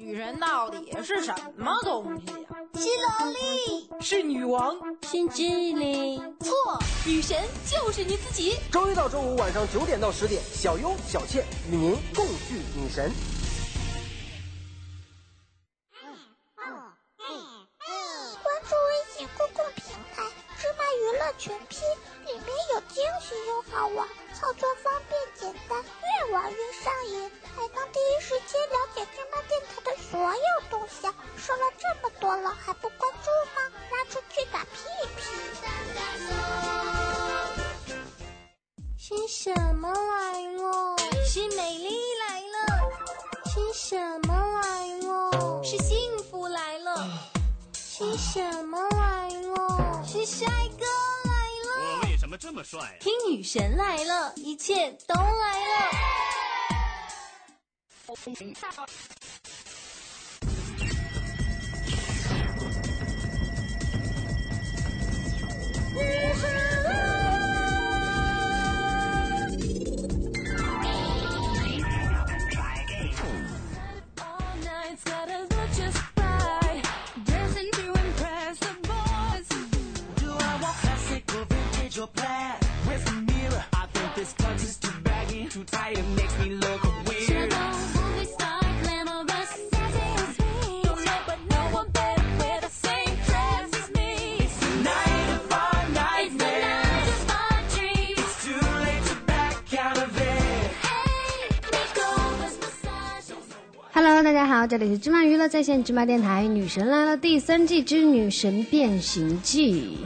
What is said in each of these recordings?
女神到底是什么东西呀、新萝莉，是女王。新机灵，错，女神就是你自己。周一到周五晚上九点到十点，小优、小倩与您共聚女神。关注微信公共平台“芝麻娱乐全拼”，里面有惊喜又好玩，操作方便简单，越玩越上瘾，还能第一时间了解芝麻电台的所有动向。说了这么多了，还不关注吗？拉出去打屁屁！新什么来了？是美丽来了，新什么来了？是幸福来了，新什么来了？是帅哥这么帅？听女神来了，一切都来了。Hello，大家好，这里是芝麻娱乐在线芝麻电台，《女神来了》第三季之《女神变形记》。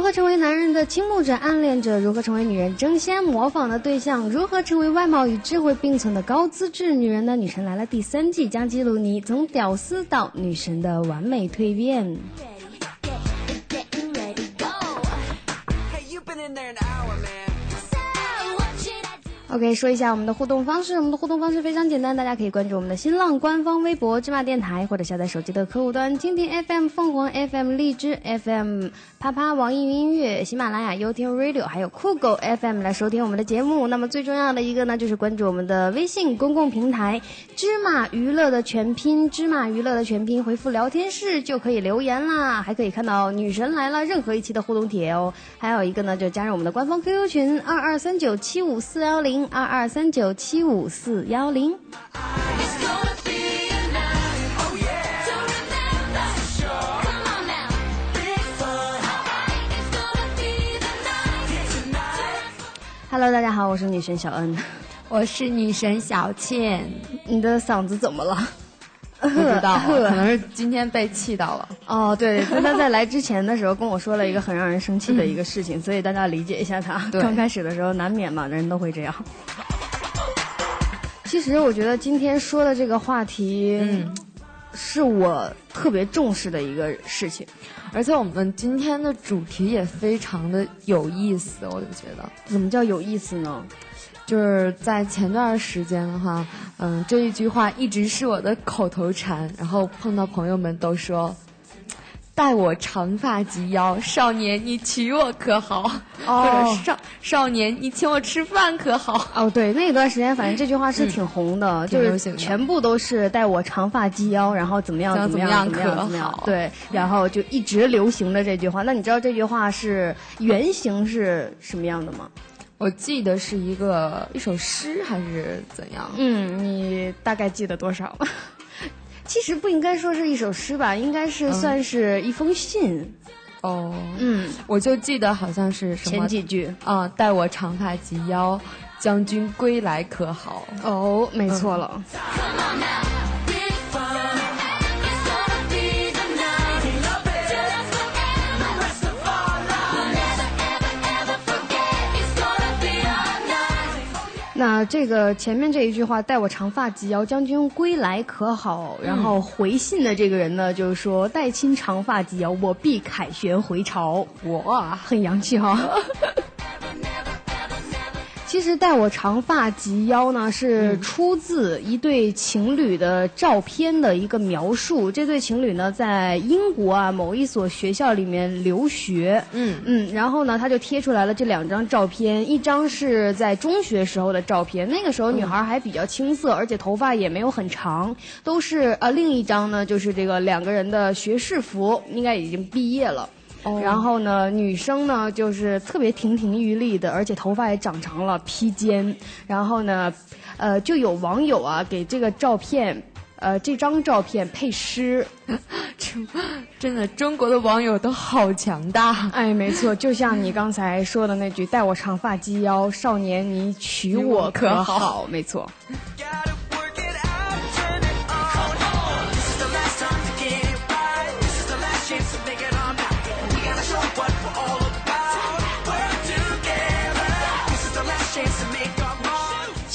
如何成为男人的倾慕者、暗恋者？如何成为女人争先模仿的对象？如何成为外貌与智慧并存的高资质女人呢？《女神来了》第三季将记录你从屌丝到女神的完美蜕变。OK，说一下我们的互动方式。我们的互动方式非常简单，大家可以关注我们的新浪官方微博“芝麻电台”，或者下载手机的客户端蜻蜓 FM、凤凰 FM、荔枝 FM、啪啪、网易云音乐、喜马拉雅、优听 Radio，还有酷狗 FM 来收听我们的节目。那么最重要的一个呢，就是关注我们的微信公共平台“芝麻娱乐”的全拼“芝麻娱乐”的全拼，回复聊天室就可以留言啦，还可以看到女神来了任何一期的互动帖哦。还有一个呢，就加入我们的官方 QQ 群二二三九七五四幺零。二二三九七五四幺零。Hello，大家好，我是女神小恩，我是女神小倩。你的嗓子怎么了？不知道，可能是今天被气到了。哦，对，他在来之前的时候跟我说了一个很让人生气的一个事情，所以大家理解一下他。刚开始的时候难免嘛，人都会这样。其实我觉得今天说的这个话题，嗯，是我特别重视的一个事情，而且我们今天的主题也非常的有意思，我就觉得。怎么叫有意思呢？就是在前段时间的话，嗯，这一句话一直是我的口头禅，然后碰到朋友们都说：“待我长发及腰，少年你娶我可好？”哦、或者少少年你请我吃饭可好？哦，对，那段时间反正这句话是挺红的，嗯、就是全部都是待我长发及腰，然后怎么样怎么样怎么样怎么样，对，然后就一直流行的这句话。那你知道这句话是原型是什么样的吗？我记得是一个一首诗还是怎样？嗯，你大概记得多少？其实不应该说是一首诗吧，应该是算是一封信。嗯、哦，嗯，我就记得好像是什么前几句啊，待我长发及腰，将军归来可好？哦，没错了。嗯那这个前面这一句话“待我长发及腰，将军归来可好”，然后回信的这个人呢，就是说“待卿长发及腰，我必凯旋回朝”。哇，很洋气哈、哦。其实带我长发及腰呢，是出自一对情侣的照片的一个描述。这对情侣呢，在英国啊某一所学校里面留学。嗯嗯，然后呢，他就贴出来了这两张照片，一张是在中学时候的照片，那个时候女孩还比较青涩，而且头发也没有很长，都是呃，另一张呢就是这个两个人的学士服，应该已经毕业了。然后呢，女生呢就是特别亭亭玉立的，而且头发也长长了，披肩。然后呢，呃，就有网友啊给这个照片，呃，这张照片配诗。真的，中国的网友都好强大。哎，没错，就像你刚才说的那句“待我长发及腰，少年你娶我可好”，没错。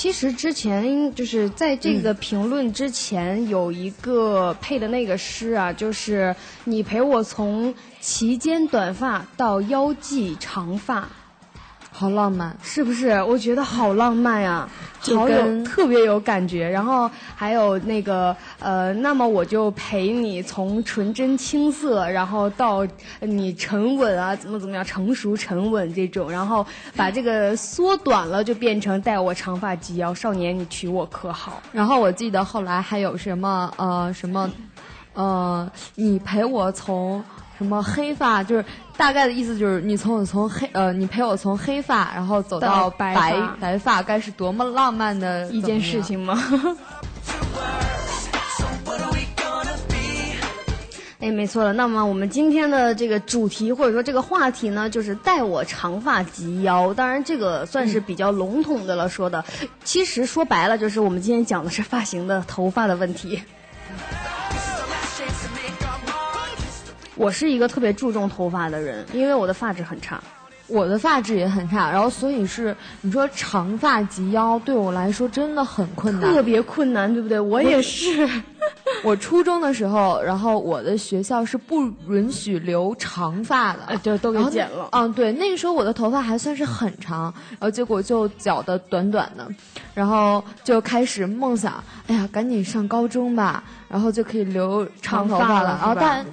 其实之前就是在这个评论之前有一个配的那个诗啊，就是你陪我从齐肩短发到腰际长发，好浪漫。是不是？我觉得好浪漫呀、好有特别有感觉。然后还有那个呃，那么我就陪你从纯真青涩，然后到你沉稳啊，怎么怎么样，成熟沉稳这种，然后把这个缩短了，就变成带我长发及腰，少年你娶我可好？然后我记得后来还有什么呃什么，呃，你陪我从什么黑发，就是大概的意思就是你从我从黑呃，你陪我从黑发，然后走到到白白发白发，该是多么浪漫的一件事。情吗? 哎，没错了。那么我们今天的这个主题或者说这个话题呢，就是待我长发及腰。当然，这个算是比较笼统的了说的。其实说白了，就是我们今天讲的是发型的头发的问题。我是一个特别注重头发的人，因为我的发质很差。我的发质也很差，然后所以是你说长发及腰对我来说真的很困难。特别困难，对不对？我也是。我初中的时候，然后我的学校是不允许留长发的，哎对都给剪了嗯，对，那个时候我的头发还算是很长，然后结果就绞的短短的，然后就开始梦想，哎呀，赶紧上高中吧，然后就可以留长头发了然后但。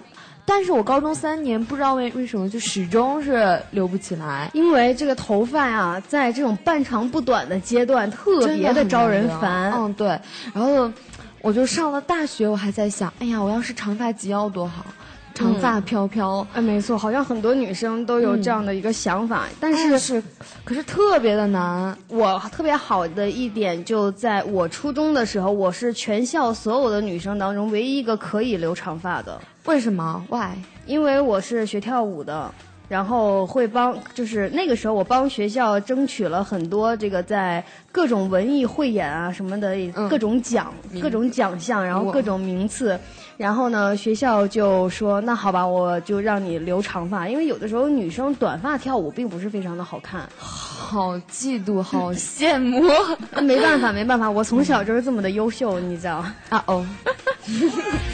但是我高中三年不知道为为什么就始终是留不起来，因为这个头发呀，在这种半长不短的阶段，特别的招人烦。嗯，对。然后我就上了大学，我还在想，哎呀，我要是长发及腰多好，长发飘飘。哎，没错，好像很多女生都有这样的一个想法，但但是是，可是特别的难。我特别好的一点就在我初中的时候，我是全校所有的女生当中唯一一个可以留长发的，为什么？Why？因为我是学跳舞的。然后会帮，就是那个时候我帮学校争取了很多这个在各种文艺汇演啊什么的各种奖、各种奖项，然后各种名次。然后呢，学校就说那好吧，我就让你留长发，因为有的时候女生短发跳舞并不是非常的好看。好嫉妒，好羡慕 没办法，没办法，我从小就是这么的优秀，你知道。啊！哦，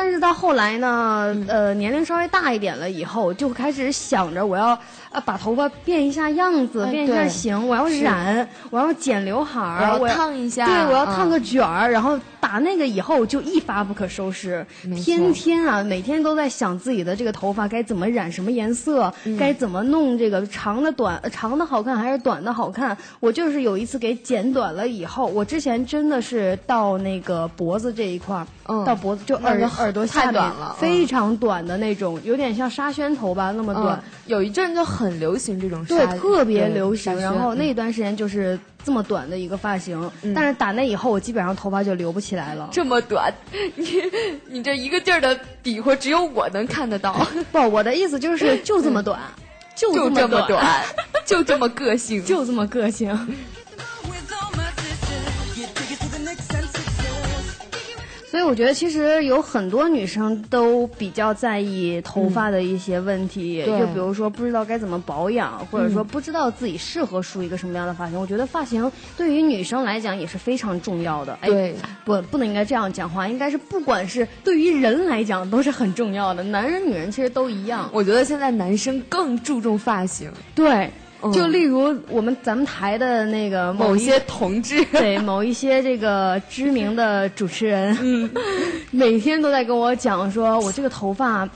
但是到后来呢，呃，年龄稍微大一点了以后，就开始想着我要呃把头发变一下样子，哎变一下对。型，我要染，我要剪刘海儿，我要烫一下对，我要嗯。烫个卷儿，然后打那个以后就一发不可收拾，天天啊，每天都在想自己的这个头发该怎么染什么颜色，嗯。该怎么弄这个长的短呃长的好看还是短的好看。我就是有一次给剪短了以后，我之前真的是到那个脖子这一块儿，嗯到脖子就耳那就耳朵下面太短了嗯。非常短的那种，有点像沙宣头吧那么短嗯。，有一阵就很流行这种对，特别流行。然后宣那段时间就是这么短的一个发型，嗯但是打那以后，我基本上头发就留不起来了。这么短，你你这一个劲儿的比划，只有我能看得到，不，我的意思就是 就这么短，就就这么短，就这么个性，就这么个性。所以我觉得其实有很多女生都比较在意头发的一些问题，对就比如说不知道该怎么保养，或者说不知道自己适合梳一个什么样的发型。我觉得发型对于女生来讲也是非常重要的。哎对，不不能应该这样讲话，应该是不管是对于人来讲都是很重要的，男人女人其实都一样。我觉得现在男生更注重发型，对，嗯就例如我们咱们台的那个一某些同志，对某一些这个知名的主持人，嗯，每天都在跟我讲说，我这个头发。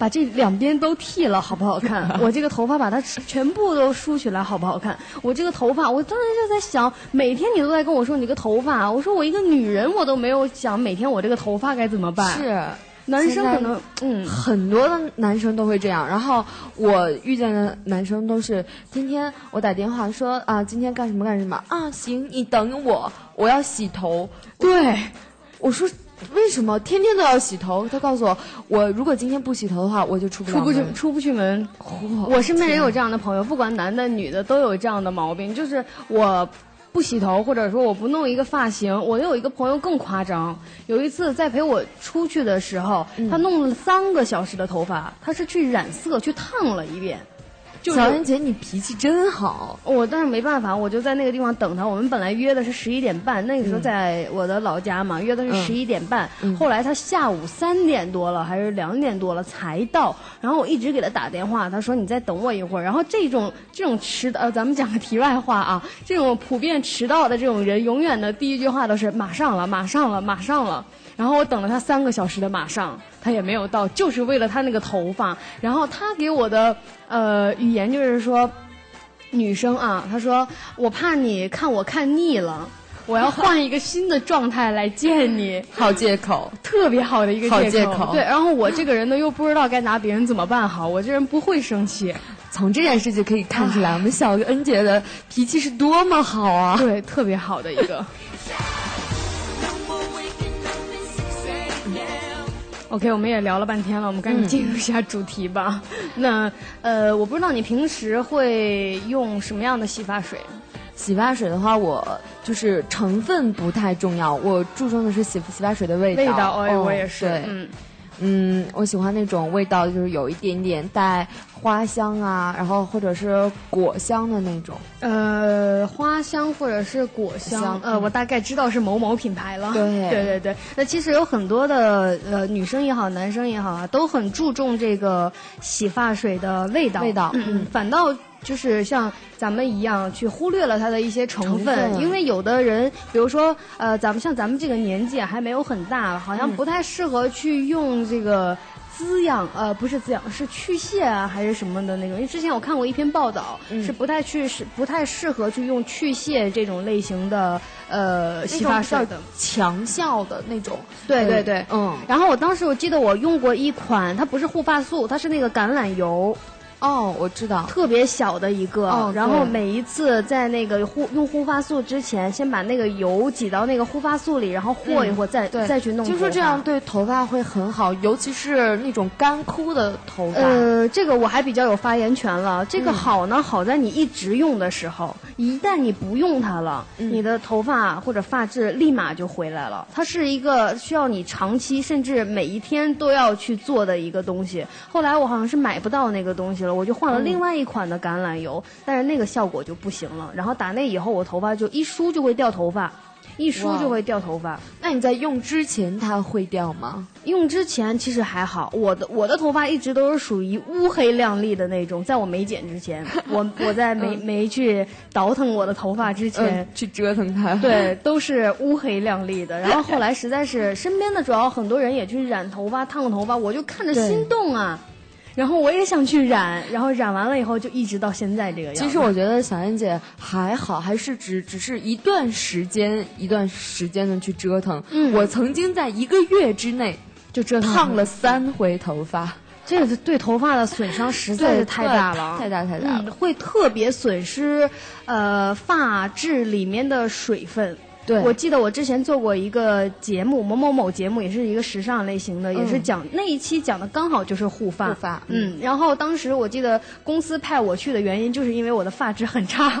把这两边都剃了，好不好看？我这个头发把它全部都梳起来，好不好看？我这个头发，我当时就在想，每天你都在跟我说你这个头发，我说我一个女人，我都没有想每天我这个头发该怎么办。是男生可能，嗯，很多的男生都会这样。然后我遇见的男生都是天天我打电话说啊，今天干什么干什么啊，行，你等我，我要洗头。对，我说为什么天天都要洗头？他告诉我，我如果今天不洗头的话，我就出不出不去，出不去门。我身边也有这样的朋友，不管男的女的都有这样的毛病，就是我。不洗头，或者说我不弄一个发型，我有一个朋友更夸张。有一次在陪我出去的时候，他弄了三个小时的头发，他是去染色去烫了一遍。就是小燕姐，你脾气真好。我但是没办法，我就在那个地方等他。我们本来约的是十一点半，那个时候在我的老家嘛，约的是十一点半。后来他下午三点多了还是两点多了才到，然后我一直给他打电话，他说你再等我一会儿。然后这种这种迟呃，咱们讲个题外话啊，这种普遍迟到的这种人，永远的第一句话都是马上了，马上了，马上了。然后我等了他三个小时的马上，他也没有到，就是为了他那个头发。然后他给我的呃语言就是说，女生啊，他说我怕你看我看腻了，我要换一个新的状态来见你。好借口，特别好的一个好借借口对，然后我这个人呢又不知道该拿别人怎么办好，我这人不会生气，从这件事情可以看出来，我们小恩姐的脾气是多么好啊！对，特别好的一个。OK，我们也聊了半天了，我们赶紧进入一下主题吧。那呃，我不知道你平时会用什么样的洗发水？洗发水的话，我就是成分不太重要，我注重的是洗洗发水的味道。味道，哎，哦我也是。嗯，我喜欢那种味道，就是有一点点带花香啊，然后或者是果香的那种。呃，花香或者是果香，呃，我大概知道是某某品牌了。对对对对。那其实有很多的呃女生也好，男生也好啊，都很注重这个洗发水的味道。味道嗯嗯，反倒就是像咱们一样去忽略了它的一些成分，成分因为有的人，比如说呃，咱们像咱们这个年纪啊还没有很大，好像不太适合去用这个。滋养呃不是滋养是去屑啊还是什么的那种，因为之前我看过一篇报道，嗯。是不太去是不太适合去用去屑这种类型的呃洗发水的。强效的那种。对对对，嗯，然后我当时我记得我用过一款，它不是护发素，它是那个橄榄油，哦，我知道。特别小的一个。哦然后每一次在那个护用护发素之前，先把那个油挤到那个护发素里，然后和一和，再对，再去弄。就说这样。对头发会很好，尤其是那种干枯的头发。呃，这个我还比较有发言权了。这嗯个好呢，好在你一直用的时候，一旦你不用它了，嗯你的头发或者发质立马就回来了。它是一个需要你长期甚至每一天都要去做的一个东西。后来我好像是买不到那个东西了，我就换了另外一款的橄榄油，但是那个效果就不行了。然后打那以后，我头发就一梳就会掉头发，一梳就会掉头发。那你在用之前它会掉吗？用之前其实还好，我的我的头发一直都是属于乌黑亮丽的那种，在我没剪之前，我我在没没去倒腾我的头发之前，嗯，去折腾它。对，都是乌黑亮丽的。然后后来实在是身边的主要很多人也去染头发、烫头发，我就看着心动啊。然后我也想去染，然后染完了以后就一直到现在这个样子。其实我觉得小燕姐还好，还是只只是一段时间一段时间的去折腾。嗯我曾经在一个月之内就折腾烫了三回头发，这个对头发的损伤实在是太大了，太大太大了。嗯，会特别损失呃发质里面的水分。对我记得我之前做过一个节目，某某某节目，也是一个时尚类型的，也是讲那一期讲的刚好就是护发。护发嗯，然后当时我记得公司派我去的原因，就是因为我的发质很差。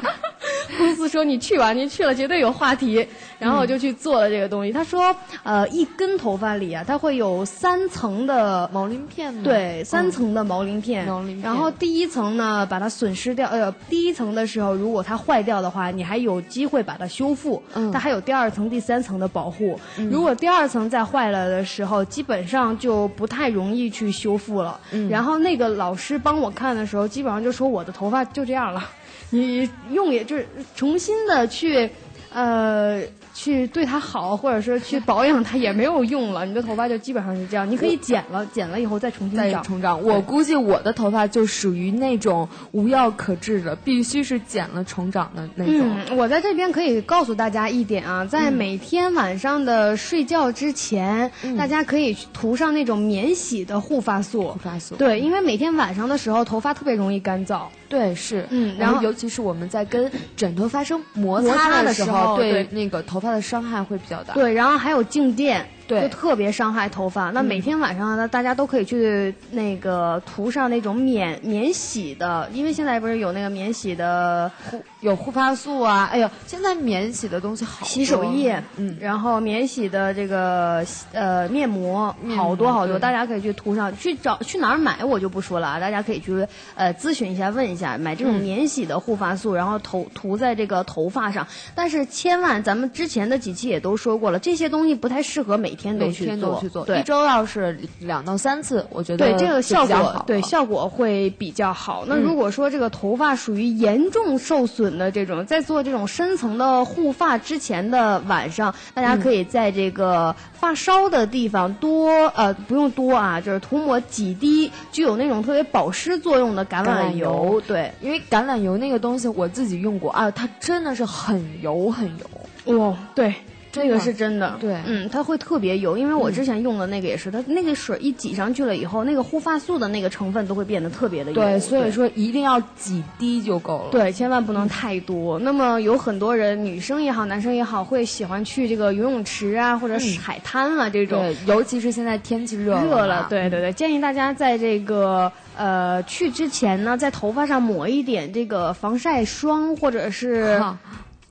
公司说你去吧，你去了绝对有话题。然后我就去做了这个东西。他说，呃，一根头发里啊，它会有三层的毛鳞片呢？对，三层的毛鳞片。毛鳞片然后第一层呢，把它损失掉。呃，第一层的时候，如果它坏掉的话，你还有机会把它修复。嗯它还有第二层、第三层的保护。如果第二层再坏了的时候，基本上就不太容易去修复了。嗯然后那个老师帮我看的时候，基本上就说我的头发就这样了。你用也就是重新的去，呃。去对它好，或者说去保养它也没有用了，你的头发就基本上是这样。你可以剪了，剪了以后再重新再长。重长。我估计我的头发就属于那种无药可治的，必须是剪了重长的那种。嗯，我在这边可以告诉大家一点啊，在每天晚上的睡觉之前，大家可以涂上那种免洗的护发素。护发素对，因为每天晚上的时候头发特别容易干燥。对，是，嗯然后尤其是我们在跟枕头发生摩摩擦擦的时候对。那个头发的伤害会比较大。对，然后还有静电，对就特别伤害头发。那每天晚上呢，大家都可以去那个涂上那种免 免洗的，因为现在不是有那个免洗的护有护发素啊，哎呦，现在免洗的东西好多洗手液，嗯，然后免洗的这个呃面膜，好多好多，大家可以去涂上。去找去哪儿买我就不说了啊，大家可以去呃咨询一下，问一下，买这种嗯免洗的护发素，然后涂涂在这个头发上。但是千万，咱们之前的几期也都说过了，这些东西不太适合每天都每去做，天都去做，对一。周要是两到三次，我觉得对这个效果，对效果会比较好。那嗯如果说这个头发属于严重受损的这种，在做这种深层的护发之前的晚上，大家可以在这个发梢的地方多呃不用多啊，就是涂抹几滴具有那种特别保湿作用的橄榄橄榄油对，因为橄榄油那个东西我自己用过啊，它真的是很油很油。哦，对。这个是真的，对。嗯，它会特别油，因为我之前用的那个也是，它那个水一挤上去了以后，那个护发素的那个成分都会变得特别的油，对，所以说一定要几滴就够了。对，千万不能太多。那么有很多人，女生也好，男生也好，会喜欢去这个游泳池啊，或者是海滩啊这种。对，尤其是现在天气热热了，对对对，建议大家在这个呃去之前呢，在头发上抹一点这个防晒霜，或者是啊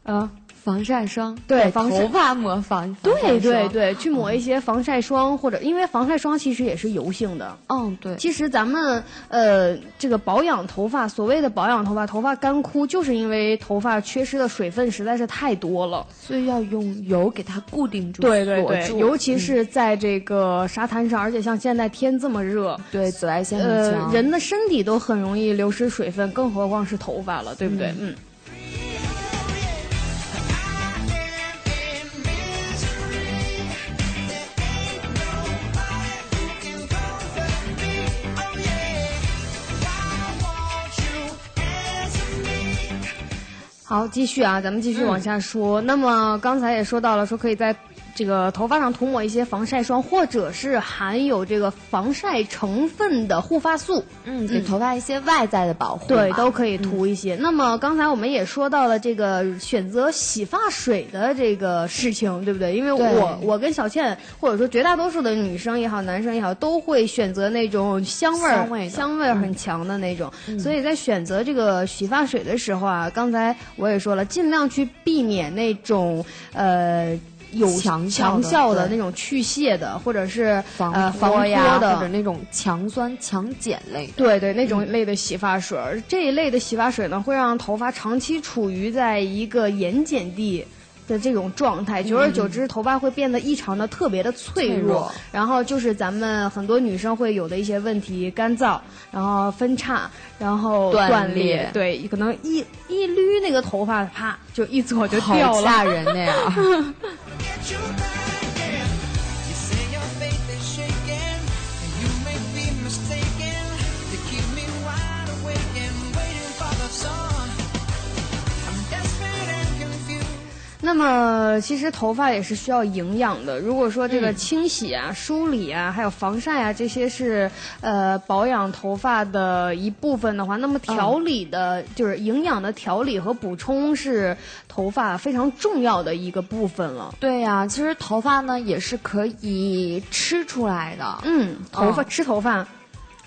呃，防晒霜，对防晒头发抹防，对对对，去抹一些防晒霜，或者因为防晒霜其实也是油性的。嗯对，其实咱们呃，这个保养头发，所谓的保养头发，头发干枯，就是因为头发缺失的水分实在是太多了。所以要用油给它固定住，对对对，尤其嗯是在这个沙滩上，而且像现在天这么热，对紫外线很呃，强，人的身体都很容易流失水分，更何况是头发了，对不对？嗯。好，继续啊，咱们继续往下说。那么刚才也说到了，说可以在这个头发上涂抹一些防晒霜，或者是含有这个防晒成分的护发素。嗯，给头发一些外在的保护，对，都可以涂一些。那么刚才我们也说到了这个选择洗发水的这个事情，对不对？因为我我跟小倩，或者说绝大多数的女生也好，男生也好，都会选择那种香味儿、香味香味儿很强的那种。所以在选择这个洗发水的时候啊，刚才我也说了，尽量去避免那种呃。有强效的强效的那种去屑的，或者是防呃防脱，的，或者那种强酸强碱类的。对对，那种类的洗发水儿，这一类的洗发水呢，会让头发长期处于在一个盐碱地。的这种状态，久而久之，头发会变得异常的特别的脆脆弱然后就是咱们很多女生会有的一些问题，干燥，然后分叉，然后断断裂对，可能一一捋那个头发，啪就一撮就掉了。吓人的呀！you 那么，其实头发也是需要营养的。如果说这嗯个清洗啊、梳理啊，还有防晒啊，这些是呃保养头发的一部分的话，那么调理的，就是营养的调理和补充是头发非常重要的一个部分了。对呀、其实头发呢也是可以吃出来的。嗯，头发、哦吃头发。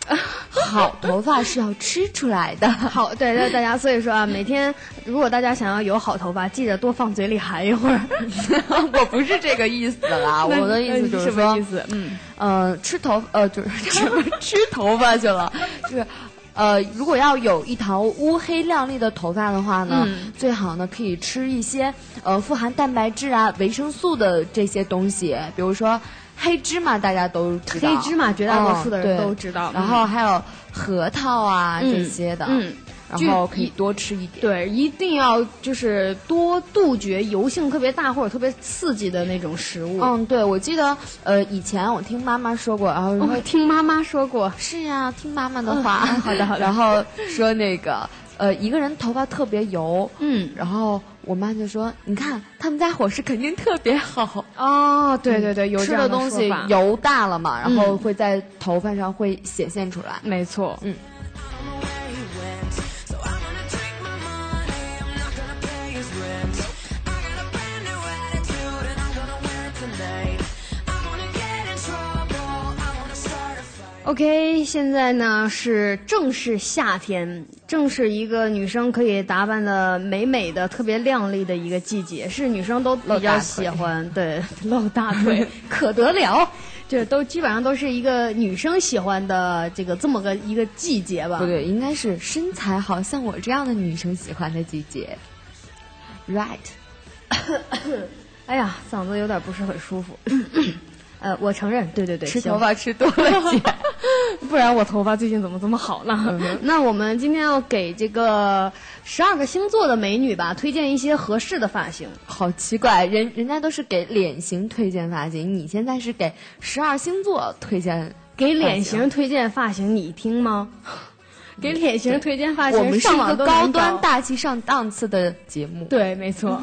好头发是要吃出来的。好，对，那大家，所以说啊，每天如果大家想要有好头发，记得多放嘴里含一会儿。我不是这个意思啦，我的意思就是什么说意，思？嗯，呃，吃头呃就是吃吃头发去了，就是。呃，如果要有一条乌黑亮丽的头发的话呢，嗯最好呢可以吃一些呃富含蛋白质啊、维生素的这些东西，比如说黑芝麻，大家都知道，黑芝麻绝大多数的人都知道然后还有核桃啊、这些的，嗯，然后可以多吃一点。对，一定要就是多杜绝油性特别大或者特别刺激的那种食物。嗯，对，我记得呃，以前我听妈妈说过，然后我听妈妈说过，是呀，听妈妈的话。好的，好的。然后说那个呃，一个人头发特别油，嗯，然后我妈就说：“你看他们家伙食肯定特别好哦，对对对，有吃的东西油。油大了嘛，然后会在头发上会显现出来。没错，嗯。OK，现在呢是正是夏天，正是一个女生可以打扮的美美的、特别靓丽的一个季节，是女生都比较喜欢。对，露大腿 可得了，这都基本上都是一个女生喜欢的这个这么个一个季节吧。不对，应该是身材好像我这样的女生喜欢的季节。Right，哎呀，嗓子有点不是很舒服。呃，我承认，对对对，吃头发吃多了 姐。不然我头发最近怎么这么好呢？那我们今天要给这个十二个星座的美女吧，推荐一些合适的发型。好奇怪，人人家都是给脸型推荐发型，你现在是给十二星座推荐给脸型推荐发型，你听吗？给脸型推荐发型，我们是个高端大气上档次的节目。对，没错。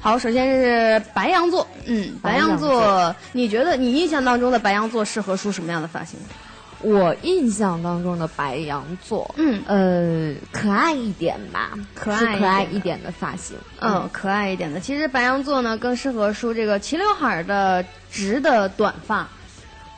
好，首先是白羊座，嗯，白羊座，你觉得你印象当中的白羊座适合梳什么样的发型？我印象当中的白羊座，嗯呃，可爱一点吧，可爱可爱一点的一点的发型。嗯，可爱一点的。其实白羊座呢，更适合梳这个齐刘海儿的直的短发，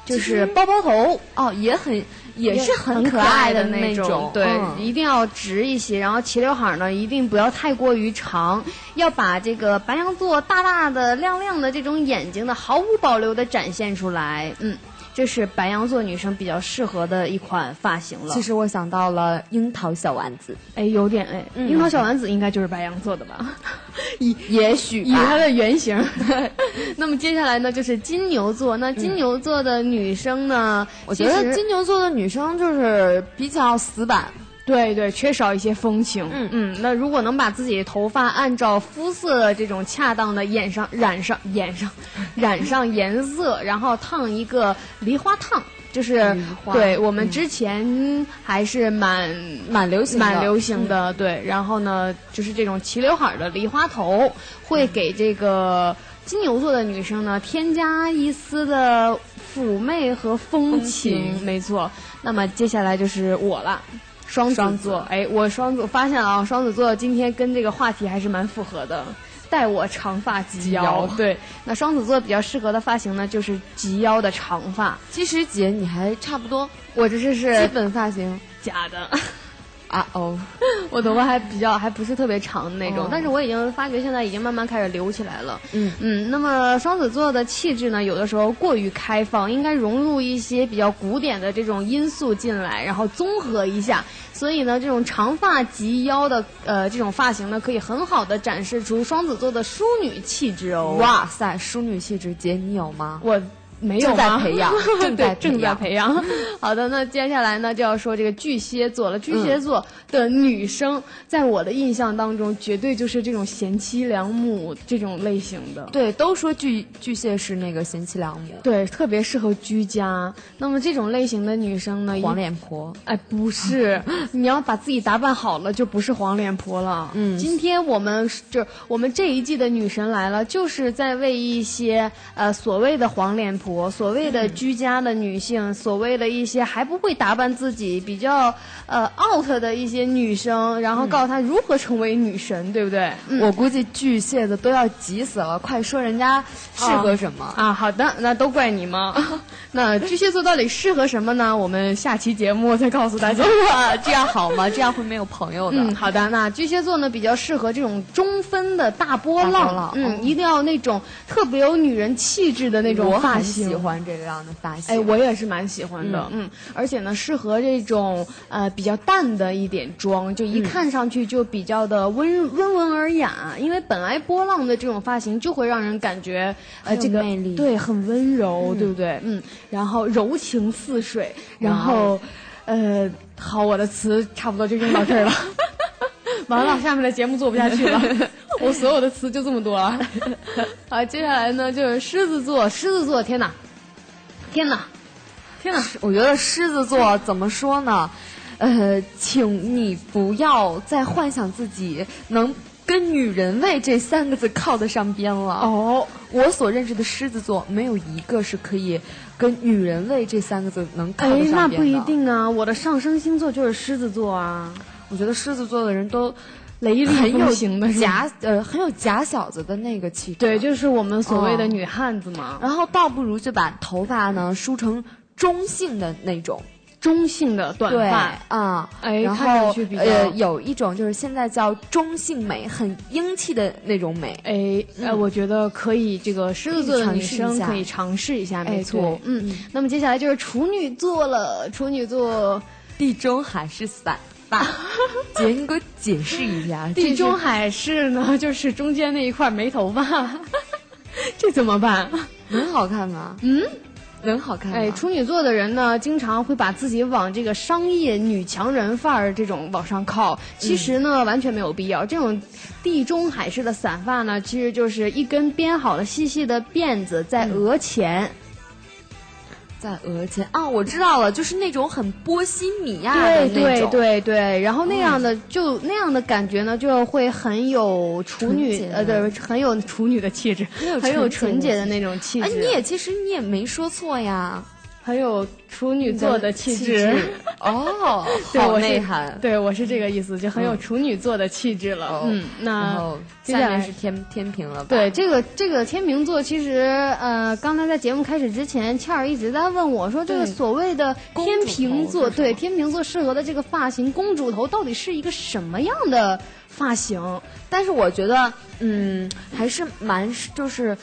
就是包包头。哦，也很也是很可爱的那种，对，嗯一定要直一些。然后齐刘海儿呢，一定不要太过于长，要把这个白羊座大大的、亮亮的这种眼睛呢，毫无保留的展现出来。嗯，这是白羊座女生比较适合的一款发型了。其实我想到了樱桃小丸子，哎，有点哎，嗯樱桃小丸子应该就是白羊座的吧？以也许以它。的原型。那么接下来呢，就是金牛座。那金牛座的女生呢，我觉得金牛座的女生就是比较死板，对对，缺少一些风情。嗯嗯，那如果能把自己的头发按照肤色这种恰当的染上染上染上 染上颜色，然后烫一个梨花烫。就是对我们之前还是蛮蛮流行的，蛮流行的，对。然后呢，就是这种齐刘海儿的梨花头，会给这个金牛座的女生呢添加一丝的妩媚和风风。情没错。那么接下来就是我了。双子双座，哎，我双子我发现了啊，双子座今天跟这个话题还是蛮符合的。待我长发及腰，腰。对，那双子座比较适合的发型呢，就是及腰的长发。其实姐你还差不多，我这是基本发型。假的，啊哦，我头发还比较还不是特别长的那种，哦但是我已经发觉现在已经慢慢开始留起来了。嗯嗯，那么双子座的气质呢，有的时候过于开放，应该融入一些比较古典的这种因素进来，然后综合一下。所以呢，这种长发及腰的呃这种发型呢，可以很好的展示出双子座的淑女气质哦。哇塞，淑女气质，姐你有吗？我没有正在吗培养 正在对正在培培养。好的，那接下来呢就要说这个巨蟹座了。巨蟹座的女生，在我的印象当中，绝对就是这种贤妻良母这种类型的。对，都说巨巨蟹是那个贤妻良母，对，特别适合居家。那么这种类型的女生呢，黄脸婆。哎，不是，你要把自己打扮好了，就不是黄脸婆了。嗯今天我们是就我们这一季的女神来了，就是在为一些呃所谓的黄脸婆、所谓的居家的女性、所谓的一些还不会打扮自己、比较呃 out 的一些女生，然后告诉她如何成为女神，对不对？嗯我估计巨蟹的都要急死了，快说人家适合什么？啊，好的，那都怪你吗？那巨蟹座到底适合什么呢？我们下期节目再告诉大家。啊，这样好吗？这样会没有朋友的。嗯，好的。那巨蟹座呢，比较适合这种中分的大波浪，波浪嗯，嗯一定要那种特别有女人气质的那种发型。喜欢这样的发型。哎，我也是蛮喜欢的，嗯而且呢，适合这种呃比较淡的一点妆，就一看上去就比较的温温文尔雅。因为本来波浪的这种发型就会让人感觉呃这个魅力对很温柔，对不对？嗯，然后柔情似水，然后呃，好，我的词差不多就用到这儿了。完了，下面的节目做不下去了，我所有的词就这么多了。好，接下来呢就是狮子座，狮子座，天哪，天哪，天哪！我觉得狮子座怎么说呢？呃，请你不要再幻想自己能跟女人味这三个字靠得上边了。哦，我所认识的狮子座没有一个是可以跟女人味这三个字能靠哎得，那上边的。不一。定啊，我的上升星座就是狮子座啊，我觉得狮子座的人都雷厉风行的假呃很有假小子的那个气质。对，就是我们所谓的哦女汉子嘛，然后倒不如就把头发呢梳成中性的那种。中性的短发。啊，哎然后呃有一种就是现在叫中性美，很英气的那种美。哎，呃，我觉得可以，这个狮子座的女生可以尝试一下，哎没错对。嗯，那么接下来就是处女座了，处女座，地中海是散发，姐你给我解释一下。地中海海是呢，就是中间那一块没头发，这怎么办？很好看吗？嗯，能好看吗？哎，处女座的人呢，经常会把自己往这个商业女强人范儿这种往上靠。其实呢，完全没有必要。这种地中海式的散发呢，其实就是一根编好了细细的辫子在额前。在额前。啊，我知道了，就是那种很波西米亚的对对那种。对对，然后那样的、就那样的感觉呢，就会很有处女呃，对，很有处女的气质，很有纯纯洁的那种气质。哎，你也其实你也没说错呀，很有处女座的气质。哦，对，好内涵。对我是这个意思，就很有处女座的气质了。哦嗯，那下面是天天平了吧？对这个这个天平座，其实呃，刚才在节目开始之前，倩儿一直在问我说，这个所谓的天主头秤座，对天平座适合的这个发型，公主头到底是一个什么样的发型？但是我觉得，嗯，还是蛮就是，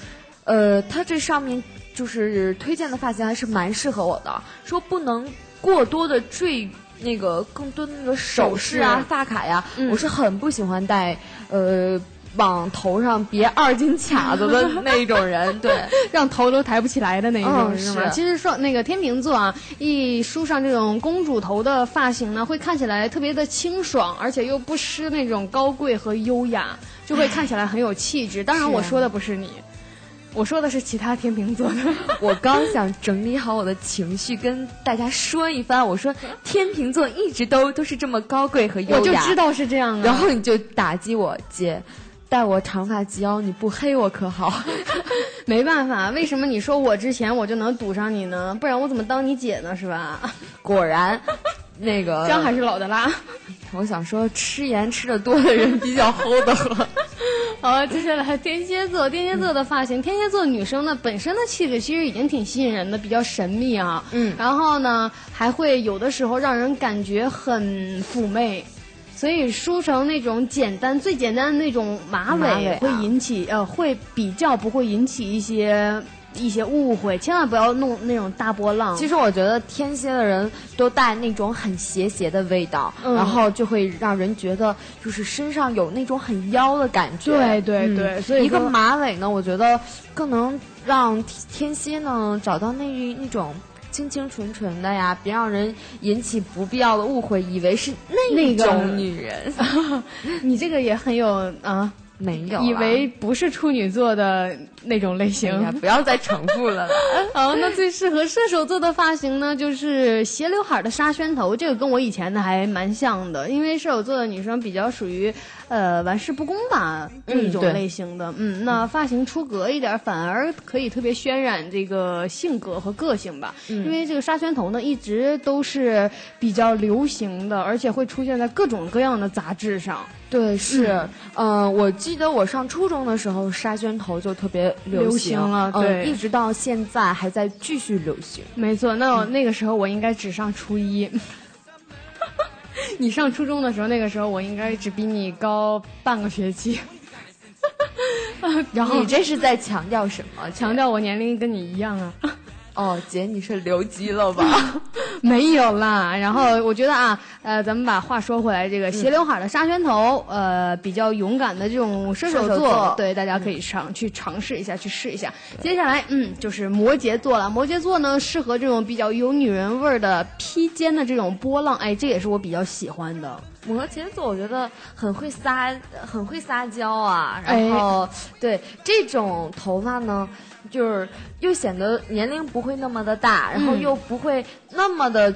呃，它这上面就是推荐的发型还是蛮适合我的，说不能过多的缀那个更多的那个首饰啊、发卡呀，嗯我是很不喜欢戴呃往头上别二斤卡子的 那一种人，对。让头都抬不起来的那一种，嗯是吗？其实说那个天秤座啊，一梳上这种公主头的发型呢，会看起来特别的清爽，而且又不失那种高贵和优雅，就会看起来很有气质。当然，我说的不是你。我说的是其他天秤座的，我刚想整理好我的情绪，跟大家说一番。我说天秤座一直都都是这么高贵和优雅，我就知道是这样啊。然后你就打击我姐，待我长发及腰，你不黑我可好？没办法，为什么你说我之前我就能堵上你呢？不然我怎么当你姐呢？是吧？果然，那个姜还是老的辣。我想说，吃盐吃的多的人比较齁的慌。好，接下来天蝎座，天蝎座的发型，天蝎座女生呢本身的气质其实已经挺吸引人的，比较神秘啊。嗯然后呢，还会有的时候让人感觉很妩媚。所以梳成那种简单、最简单的那种马尾，会引起呃，会比较不会引起一些一些误会，千万不要弄那种大波浪。其实我觉得天蝎的人都带那种很邪邪的味道，嗯然后就会让人觉得就是身上有那种很妖的感觉。对对嗯对所以一个马尾呢，我觉得更能让天蝎呢找到那那种。清清纯纯的呀，别让人引起不必要的误会，以为是那那个种女人。你这个也很有啊，没有，以为不是处女座的那种类型。哎，不要再重复了啦。好，那最适合射手座的发型呢，就是斜刘海的沙宣头，这个跟我以前的还蛮像的，因为射手座的女生比较属于呃玩世不恭吧这种类型的，嗯，那发型出格一点，反而可以特别渲染这个性格和个性吧，因为这个沙宣头呢一直都是比较流行的，而且会出现在各种各样的杂志上。对，是，嗯、我记得我上初中的时候，沙宣头就特别流流行了嗯对一直到现在还在继续流行。没错，那我那个时候我应该只上初一。你上初中的时候，那个时候我应该只比你高半个学期。然后你这是在强调什么？强调我年龄跟你一样啊？哦，姐，你是留级了吧？没有啦。然后我觉得啊，呃，咱们把话说回来，这个斜刘海的沙宣头，呃，比较勇敢的这种射手座，对，大家可以尝、去尝试一下，去试一下。接下来，嗯，就是摩羯座了。摩羯座呢，适合这种比较有女人味儿的披肩的这种波浪，哎，这也是我比较喜欢的。摩羯座我觉得很会撒，很会撒娇啊。哎然后，对这种头发呢，就是又显得年龄不会那么的大，然后又不会那么的，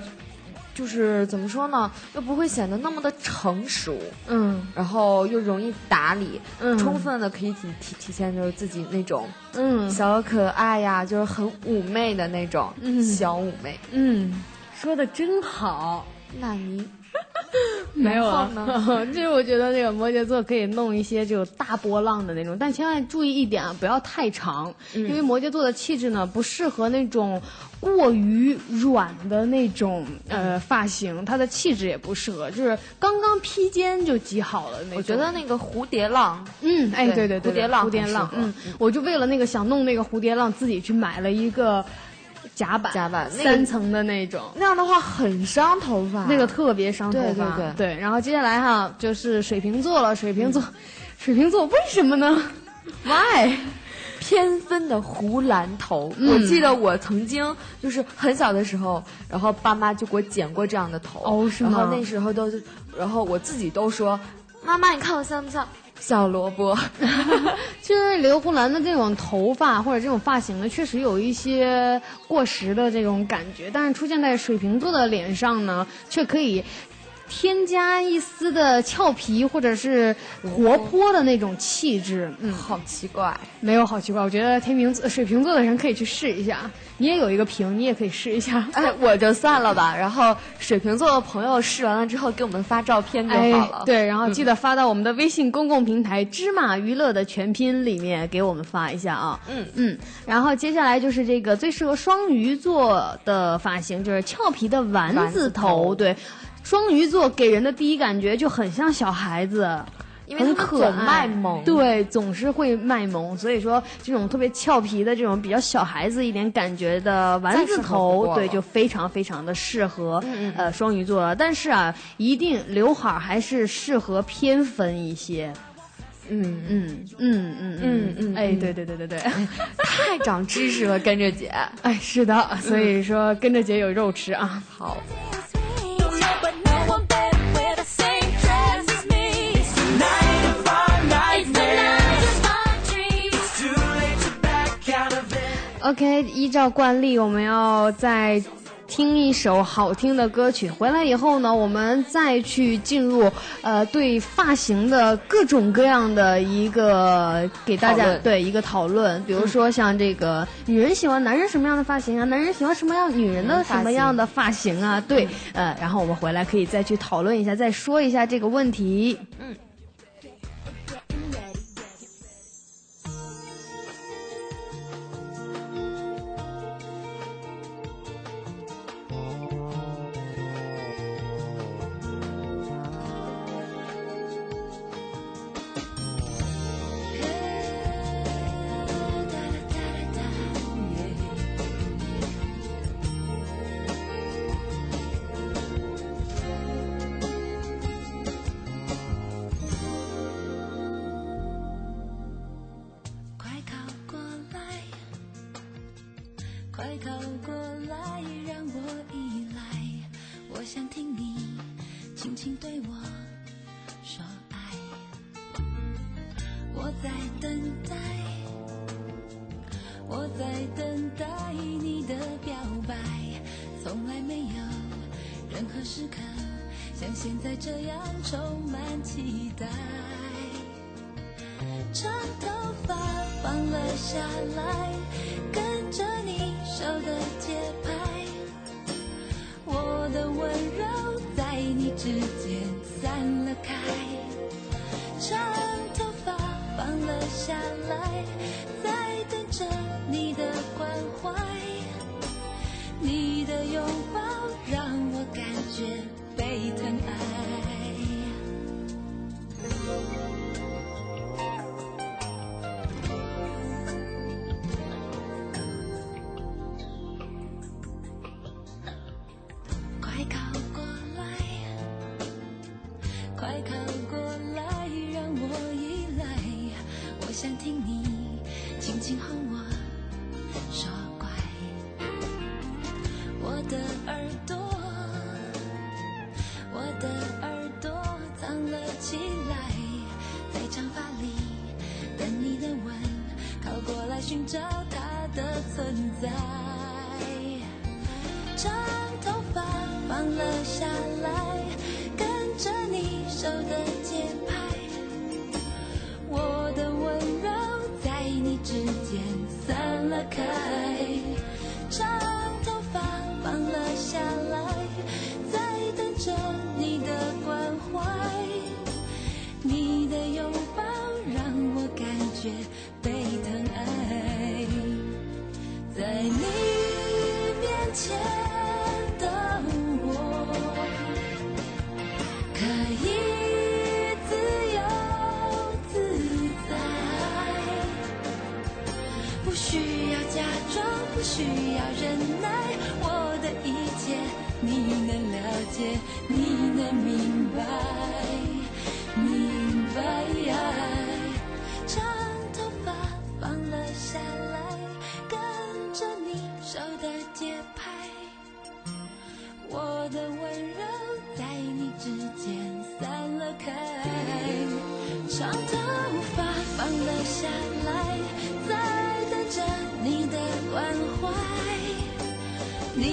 就是怎么说呢，又不会显得那么的成熟。嗯然后又容易打理，嗯充分的可以体体体现就是自己那种嗯小可爱呀，就是很妩媚的那种、嗯小妩媚。嗯，说的真好。那你没有啊。就是我觉得那个摩羯座可以弄一些这种大波浪的那种，但千万注意一点啊，不要太长，因为摩羯座的气质呢不适合那种过于软的那种呃发型，它的气质也不适合，就是刚刚披肩就极好了那种。我觉得那个蝴蝶浪，嗯，哎，对对对，对蝴蝶浪蝴蝶浪，嗯，我就为了那个想弄那个蝴蝶浪，自己去买了一个夹板，夹板那个三层的那种。那样的话很伤头发。那个特别伤头对发。对对然后接下来哈就是水瓶座了，水瓶座，水瓶座为什么呢？Why？偏分的胡兰头，嗯我记得我曾经就是很小的时候，然后爸妈就给我剪过这样的头。哦是吗然后那时候都是，然后我自己都说，妈妈，你看我像不像小萝卜？就是刘胡兰的这种头发或者这种发型呢，确实有一些过时的这种感觉，但是出现在水瓶座的脸上呢，却可以。添加一丝的俏皮或者是活泼的那种气质，嗯，好奇怪。没有好奇怪。我觉得天秤座、水瓶座的人可以去试一下，你也有一个瓶，你也可以试一下。哎，我就算了吧。然后水瓶座的朋友试完了之后，给我们发照片就好了。哎。对，然后记得发到我们的微信公共平台“芝麻娱乐”的全拼里面给我们发一下啊。嗯嗯，然后接下来就是这个最适合双鱼座的发型，就是俏皮的丸子。头对，双鱼座给人的第一感觉就很像小孩子。因为他可总卖爱萌对，总是会卖萌，所以说这种特别俏皮的这种比较小孩子一点感觉的丸子头，对，就非常非常的适合嗯嗯呃双鱼座了。但是啊，一定刘海还是适合偏分一些。嗯，嗯嗯嗯嗯嗯哎，嗯对对对对对，太长知识了，跟着姐。哎，是的，所以说跟着姐有肉吃啊。好，OK，依照惯例，我们要再听一首好听的歌曲。回来以后呢，我们再去进入呃对发型的各种各样的一个给大家对一个讨论。比如说像这个女人喜欢男人什么样的发型啊，男人喜欢什么样女人的什么样的发型啊？对，呃，然后我们回来可以再去讨论一下，再说一下这个问题。快期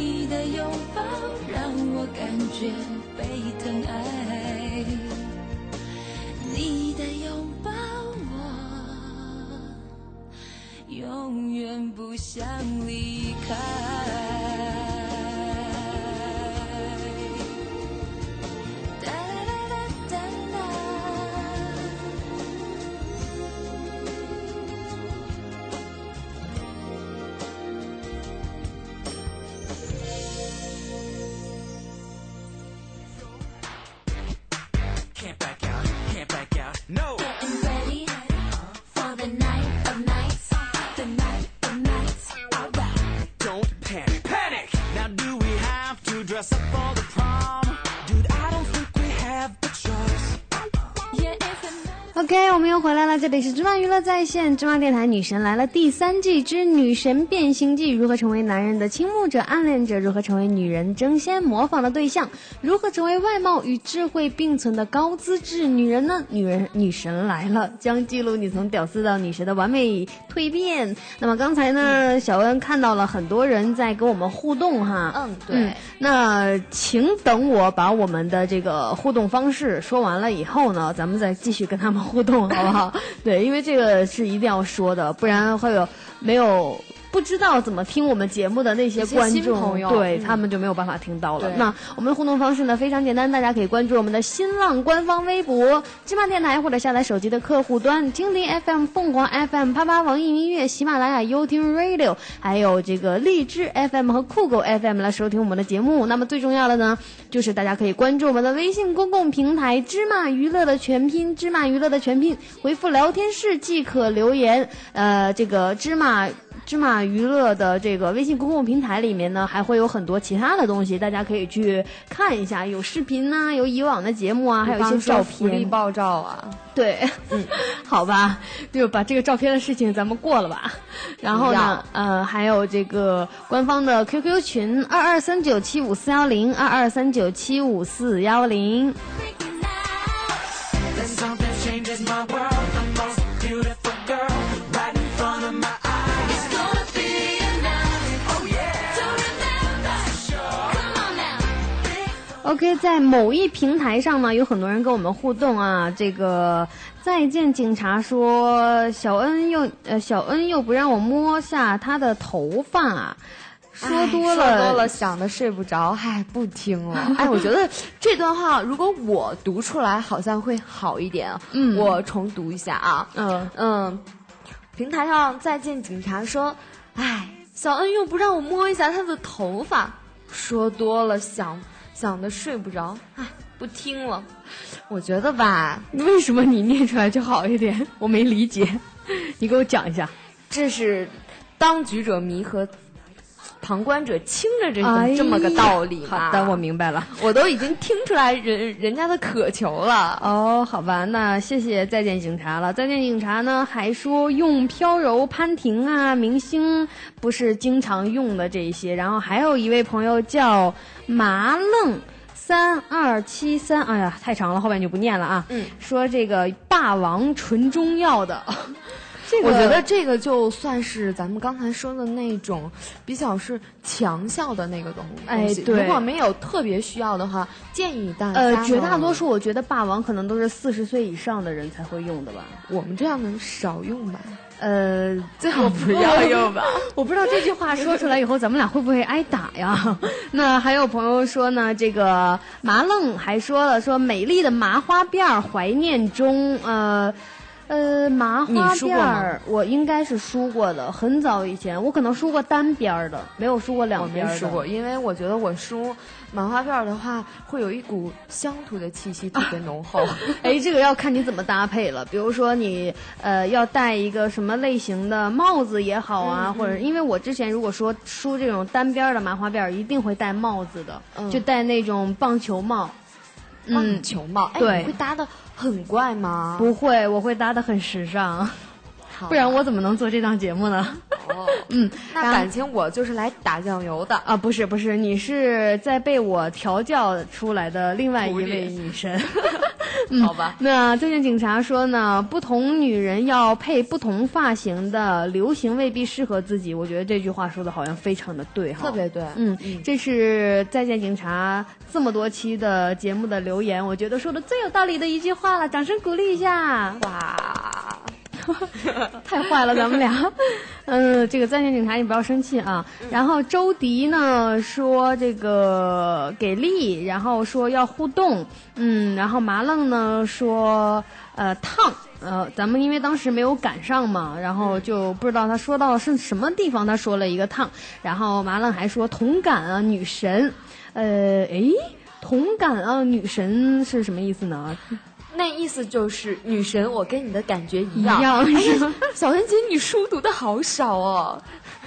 你的拥抱让我感觉被疼爱，你的拥抱我永远不想离开。里是芝麻娱乐在线，芝麻电台《女神来了》第三季之《女神变形记》，如何成为男人的倾慕者、暗恋者？如何成为女人争先模仿的对象？如何成为外貌与智慧并存的高资质女人呢？女人女神来了，将记录你从屌丝到女神的完美蜕变。那么刚才呢，小恩看到了很多人在跟我们互动哈，嗯，对，那请等我把我们的这个互动方式说完了以后呢，咱们再继续跟他们互动，好不好？对，因为这个是一定要说的，不然会有没有不知道怎么听我们节目的那些观众，新朋友嗯对他们就没有办法听到了。那我们的互动方式呢非常简单，大家可以关注我们的新浪官方微博“芝麻电台”，或者下载手机的客户端蜻蜓 FM、凤凰 FM、啪啪网易云音乐、喜马拉雅、优听 Radio，还有这个荔枝 FM 和酷狗 FM 来收听我们的节目。那么最重要的呢，就是大家可以关注我们的微信公共平台“芝麻娱乐”的全拼“芝麻娱乐”的全拼，回复聊天室即可留言。呃，这个芝麻。芝麻娱乐的这个微信公共平台里面呢，还会有很多其他的东西，大家可以去看一下，有视频呐、有以往的节目啊，还有一些照片福利片。爆照啊，对，嗯 好吧，就把这个照片的事情咱们过了吧。然后呢，呃，还有这个官方的 QQ 群二二三九七五四幺零二二三九七五四幺零。OK，在某一平台上呢，有很多人跟我们互动啊。这个再见警察说，小恩又呃小恩又不让我摸下他的头发啊，说多哎了，说多了想的睡不着，唉，不听了。哎，我觉得这段话如果我读出来，好像会好一点。嗯我重读一下啊。嗯嗯，平台上再见警察说，唉，小恩又不让我摸一下他的头发，说多了想想的睡不着，唉，不听了。我觉得吧，为什么你念出来就好一点？我没理解，你给我讲一下。这是当局者迷和旁旁观者清着这个、哎这么个道理嘛。好的，我明白了。我都已经听出来人人家的渴求了。哦，好吧，那谢谢再见警察了。再见警察呢，还说用飘柔、潘婷啊，明星不是经常用的这些。然后还有一位朋友叫麻愣。三二七三，哎呀，太长了，后面就不念了啊。嗯，说这个霸王纯中药的，这个我觉得这个就算是咱们刚才说的那种比较是强效的那个东西。对如果没有特别需要的话，建议大家呃，绝大多数我觉得霸王可能都是四十岁以上的人才会用的吧。我们这样的少用吧。呃，最好不要用吧。我不知道这句话说出来以后，咱们俩会不会挨打呀？那还有朋友说呢，这个麻愣还说了，说美丽的麻花辫儿怀念中，呃。呃，麻花辫儿我应该是梳过的，很早以前，我可能梳过单边儿的，没有梳过两边儿的。没梳过，因为我觉得我梳麻花辫儿的话，会有一股乡土的气息，特别浓厚。哎，这个要看你怎么搭配了。比如说你呃要戴一个什么类型的帽子也好啊，嗯或者因为我之前如果说梳这种单边儿的麻花辫儿，一定会戴帽子的，嗯就戴那种棒球帽。嗯棒，球帽，哎，你会搭的很怪吗？不会，我会搭的很时尚，好不然我怎么能做这档节目呢？哦，嗯，那感情我就是来打酱油的。啊，不是不是，你是在被我调教出来的另外一位女神。嗯好吧那最近警察说呢，不同女人要配不同发型的，流行未必适合自己。我觉得这句话说的好像非常的对哈，特别对嗯，这是再见警察这么多期的节目的留言，我觉得说的最有道理的一句话了，掌声鼓励一下。哇，太坏了，咱们俩。嗯，这个在线警察，你不要生气啊。然后周迪呢说这个给力，然后说要互动，嗯，然后麻愣呢说呃烫。呃，咱们因为当时没有赶上嘛，然后就不知道他说到是什么地方，他说了一个烫，然后麻愣还说同感啊，女神，呃，诶，同感啊，女神是什么意思呢？那意思就是女神，我跟你的感觉一样。一样哎是呀，小恩姐，你书读的好少哦。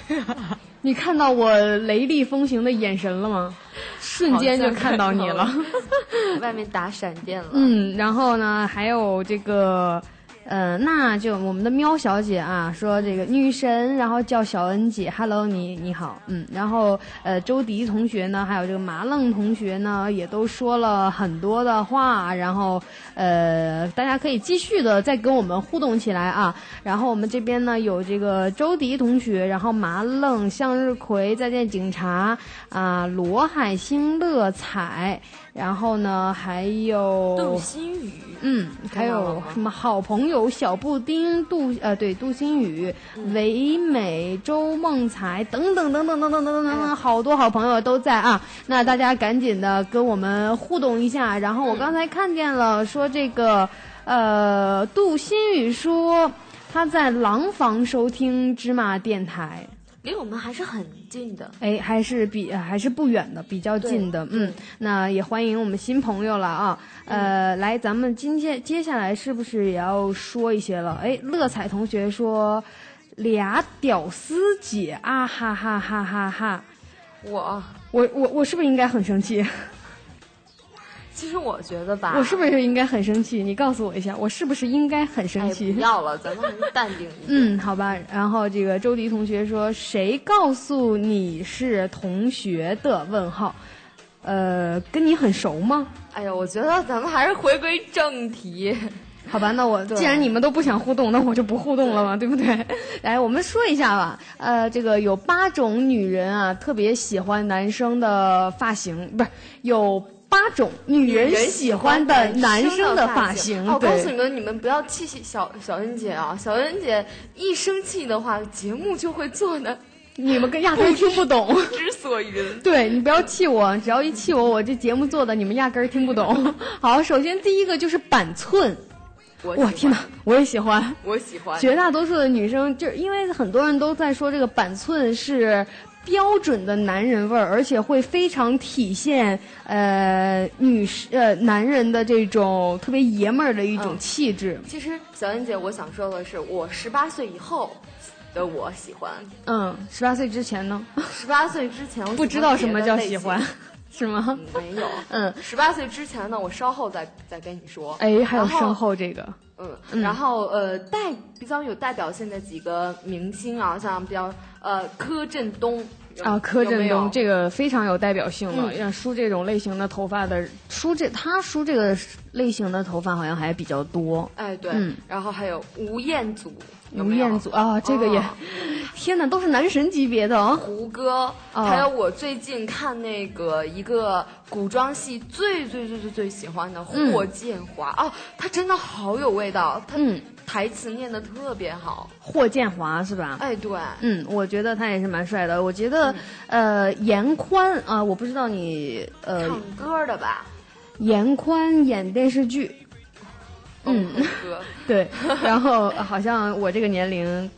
你看到我雷厉风行的眼神了吗？瞬间就看到你了。外面打闪电了。嗯，然后呢，还有这个，呃，那就我们的喵小姐啊，说这个女神，然后叫小恩姐，Hello，你你好，嗯，然后呃，周迪同学呢，还有这个麻愣同学呢，也都说了很多的话，然后呃，大家可以继续的再跟我们互动起来啊。然后我们这边呢有这个周迪同学，然后麻愣、向日葵、再见警察啊、罗海星、乐彩，然后呢还有杜心雨，嗯，还有什么好朋友小布丁、杜呃对杜心雨、唯美、周梦彩等等等等等等等等等等，好多好朋友都在啊。那大家赶紧的跟我们互动一下。然后我刚才看见了，说这个呃杜心雨说他在廊坊收听芝麻电台。离我们还是很近的。哎，还是比呃还是不远的，比较近的，嗯，那也欢迎我们新朋友了啊，呃，来，咱们今天接下来是不是也要说一些了？哎，乐彩同学说俩屌丝姐啊哈哈哈哈哈，我我我我是不是应该很生气？其实我觉得吧，我是不是应该很生气？你告诉我一下，我是不是应该很生哎气？不要了，咱们淡定一点。嗯，好吧。然后这个周迪同学说：“谁告诉你是同学的？”问号。呃，跟你很熟吗？哎呀，我觉得咱们还是回归正题。好吧，那我既然你们都不想互动，那我就不互动了嘛，对不对？来，我们说一下吧。呃，这个有八种女人啊，特别喜欢男生的发型，不是有八种女人喜欢的男生的发型。哦我告诉你们，你们不要气气小小恩姐啊！小恩姐一生气的话，节目就会做的 你们跟压根儿听不懂。之所云。对你不要气我，只要一气我，我这节目做的你们压根儿听不懂。好，首先第一个就是板寸，我天哪，我也喜欢。我喜欢。绝大多数的女生，就是因为很多人都在说这个板寸是标准的男人味儿，而且会非常体现呃女士呃男人的这种特别爷们儿的一种嗯气质。其实小恩姐，我想说的是，我十八岁以后的我喜欢。嗯，十八岁之前呢，十八岁之前我不知道什么叫喜欢，是吗？嗯没有。嗯，十八岁之前呢，我稍后再再跟你说。哎，还有身后这个，嗯，然后呃，代比较有代表性的几个明星啊，像比较呃柯震东啊，柯震东这个非常有代表性了。嗯像梳这种类型的头发的，梳这他梳这个类型的头发好像还比较多。哎对，嗯然后还有吴彦祖，有吴彦祖啊，这个也，哦天哪，都是男神级别的哦。胡歌，哦还有我最近看那个一个古装戏最最最最最喜欢的嗯霍建华、啊，他真的好有味道，他嗯台词念的特别好，霍建华是吧？哎对，嗯，我觉得他也是蛮帅的。我觉得，嗯。呃，严宽啊、我不知道你呃，唱歌的吧，严宽演电视剧，嗯。对，然后呃好像我这个年龄，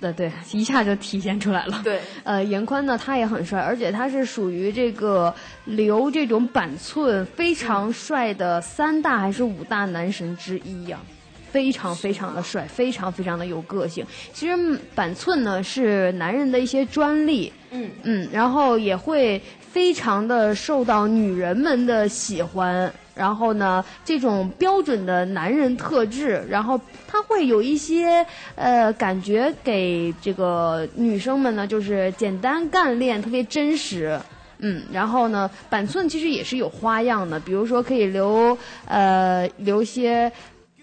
的对，一下就体现出来了。对，呃，严宽呢，他也很帅，而且他是属于这个留这种板寸非常帅的三大还是五大男神之一呀、非常非常的帅，非常非常的有个性。其实嗯板寸呢是男人的一些专利，嗯嗯，然后也会非常的受到女人们的喜欢。然后呢，这种标准的男人特质，然后他会有一些呃感觉给这个女生们呢，就是简单干练，特别真实。嗯，然后呢，板寸其实也是有花样的，比如说可以留呃留一些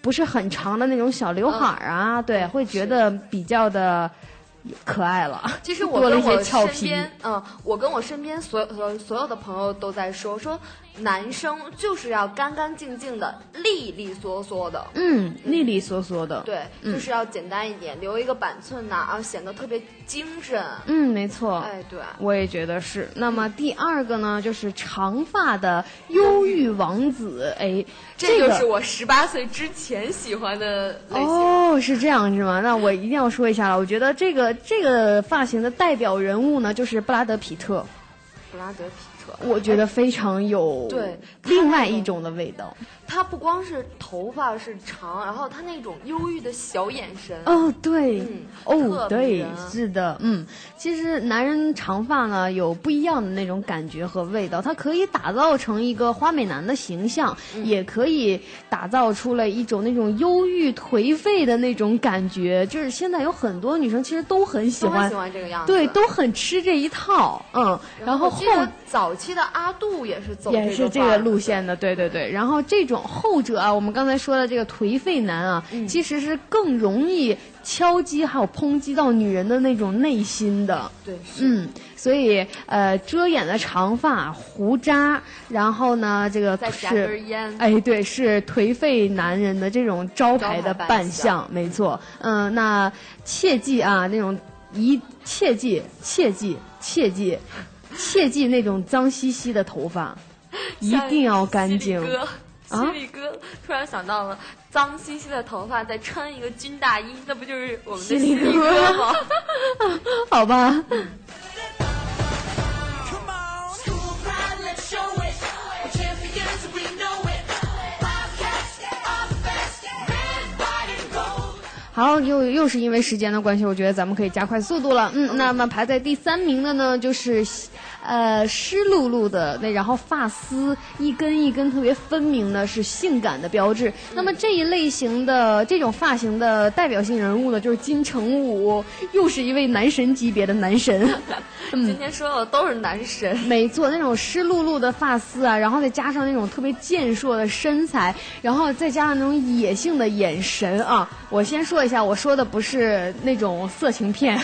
不是很长的那种小刘海儿啊，对，会觉得比较的可爱了。其实我多了一些跟我俏皮。身边，嗯，我跟我身边所有所所有的朋友都在说，说男生就是要干干净净的、利利索索的，嗯，利利索索的。对，嗯就是要简单一点，留一个板寸呐、然后显得特别精神。嗯，没错。哎，对，我也觉得是。那么第二个呢，就是长发的忧郁王子。哎，这个就是我十八岁之前喜欢的类型。哦，是这样是吗？那我一定要说一下了。我觉得这个这个发型的代表人物呢，就是布拉德皮特。布拉德皮特，我觉得非常有对另外一种的味道。他不光是头发是长，然后他那种忧郁的小眼神，哦，对，嗯哦，对，是的，嗯，其实男人长发呢有不一样的那种感觉和味道，它可以打造成一个花美男的形象，嗯也可以打造出了一种那种忧郁颓废的那种感觉。就是现在有很多女生其实都很喜欢，喜欢这个样子。对，都很吃这一套，嗯，然后后早期的阿杜也是走也是这个路线的，对对对。然后这种后者啊，我们刚才说的这个颓废男啊，嗯。其实是更容易敲击还有抨击到女人的那种内心的。对，嗯，所以呃，遮掩的长发、胡渣，然后呢，这个是哎，对，是颓废男人的这种招牌的扮相，没错。嗯、那切记啊，那种一切记切记切记切记那种脏兮兮的头发，一定要干净犀利哥突然想到了脏兮兮的头发再穿一个军大衣，那不就是我们的犀利哥吗？好吧。好，又又是因为时间的关系，我觉得咱们可以加快速度了。嗯，那么排在第三名的呢，就是。呃湿漉漉的那，然后发丝一根一根特别分明的，是性感的标志。那么这一类型的这种发型的代表性人物呢，就是金城武，又是一位男神级别的男神。今天说的都是男神，没错，那种湿漉漉的发丝啊，然后再加上那种特别健硕的身材，然后再加上那种野性的眼神啊。我先说一下，我说的不是那种色情片，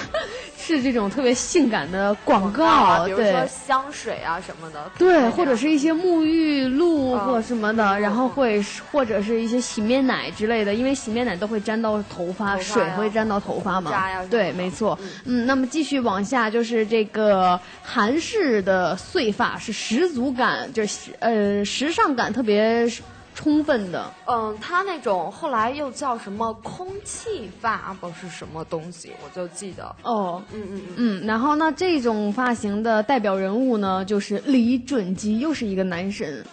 是这种特别性感的广告，啊，比如对。说香水啊什么的，对，或者是一些沐浴露啊或什么的，然后会或者是一些洗面奶之类的，因为洗面奶都会沾到头发，头发水会沾到头发嘛。对，没错。嗯，那么继续往下就是这个韩式的碎发是十足感，就是呃时尚感特别充分的。嗯，他那种后来又叫什么空气发，不是什么东西，我就记得，哦，嗯嗯嗯，嗯，然后呢，这种发型的代表人物呢，就是李准基，又是一个男神。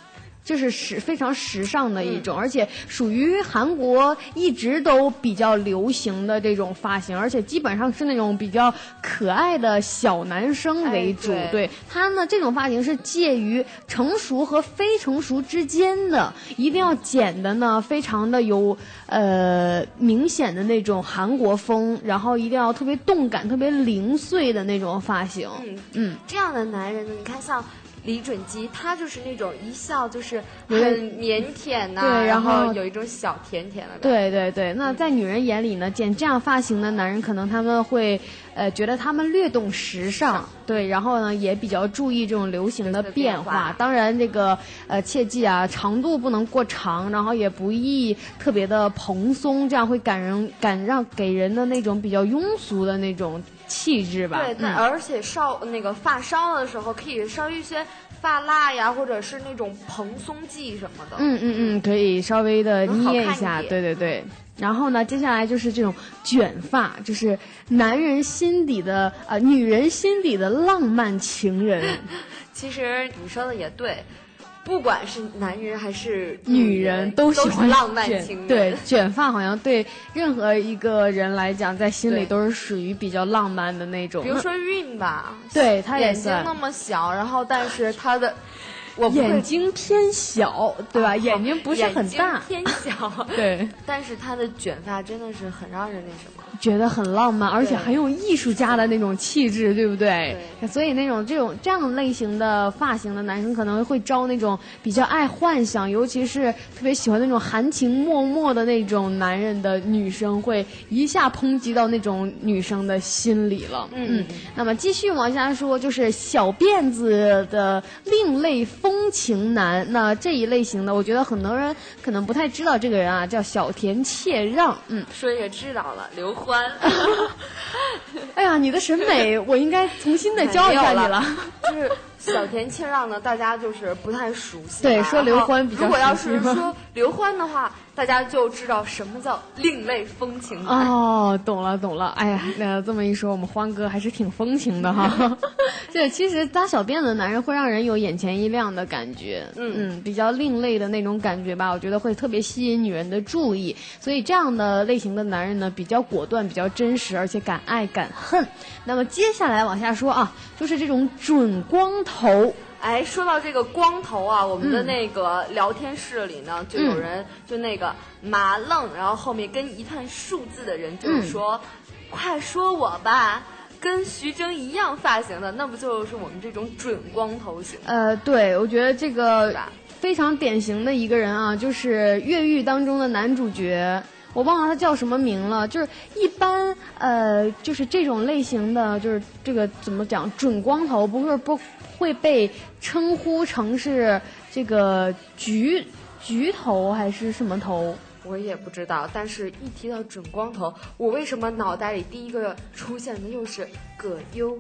就是时非常时尚的一种，而且属于韩国一直都比较流行的这种发型，而且基本上是那种比较可爱的小男生为主。哎对对他呢，这种发型是介于成熟和非成熟之间的，一定要剪的呢非常的有呃明显的那种韩国风，然后一定要特别动感、特别零碎的那种发型。嗯嗯，这样的男人呢，你看像李准基，他就是那种一笑就是很腼腆呐、对然然后有一种小甜甜的感觉。对对对，那在女人眼里呢，剪这样发型的男人，可能他们会，呃，觉得他们略懂时尚，对，然后呢，也比较注意这种流行的变化。变化。当然，这个呃，切记啊，长度不能过长，然后也不宜特别的蓬松，这样会感人感让给人的那种比较庸俗的那种气质吧。对，但嗯而且烧那个发烧的时候，可以烧一些发蜡呀，或者是那种蓬松剂什么的。嗯嗯嗯，可以稍微的捏一下，点对对对。然后呢，接下来就是这种卷发，就是男人心底的呃，女人心底的浪漫情人。其实你说的也对，不管是男人还是女人人都喜欢是浪漫卷情人。对，卷发好像对任何一个人来讲，在心里都是属于比较浪漫的那种。比如说韵吧，对她眼睛那么小，然后但是她的我眼睛偏小，对吧？眼睛不是很大，偏小，对，但是她的卷发真的是很让人那什么。觉得很浪漫，而且很有艺术家的那种气质，对不对？所以那种这种这样类型的发型的男生可能会招那种比较爱幻想，尤其是特别喜欢那种含情脉脉的那种男人的女生，会一下抨击到那种女生的心里了。嗯那么继续往下说，就是小辫子的另类风情男。那这一类型的，我觉得很多人可能不太知道这个人啊，叫小田切让。嗯，说也知道了，刘欢。哎呀，你的审美我应该重新的 教一下你了没有了。就是 小田切让呢，大家就是不太熟悉。对说刘欢比较如果要是说刘欢的话，大家就知道什么叫另类风情。哦，懂了懂了。哎呀，那这么一说，我们欢哥还是挺风情的哈。这其实扎小辫子的男人会让人有眼前一亮的感觉，嗯嗯，比较另类的那种感觉吧，我觉得会特别吸引女人的注意。所以这样的类型的男人呢，比较果断，比较真实，而且敢爱敢恨。那么接下来往下说啊，就是这种准光头。哎，说到这个光头啊，我们的嗯那个聊天室里呢，就有人就那个麻愣，然后后面跟一串数字的人就是说，快说我吧。跟徐峥一样发型的，那不就是我们这种准光头型？呃，对，我觉得这个非常典型的一个人啊，就是越狱当中的男主角。我忘了他叫什么名了，就是一般呃，就是这种类型的，就是这个怎么讲，准光头不是不会被称呼成是这个橘橘头还是什么头？我也不知道，但是一提到准光头，我为什么脑袋里第一个出现的又是葛优？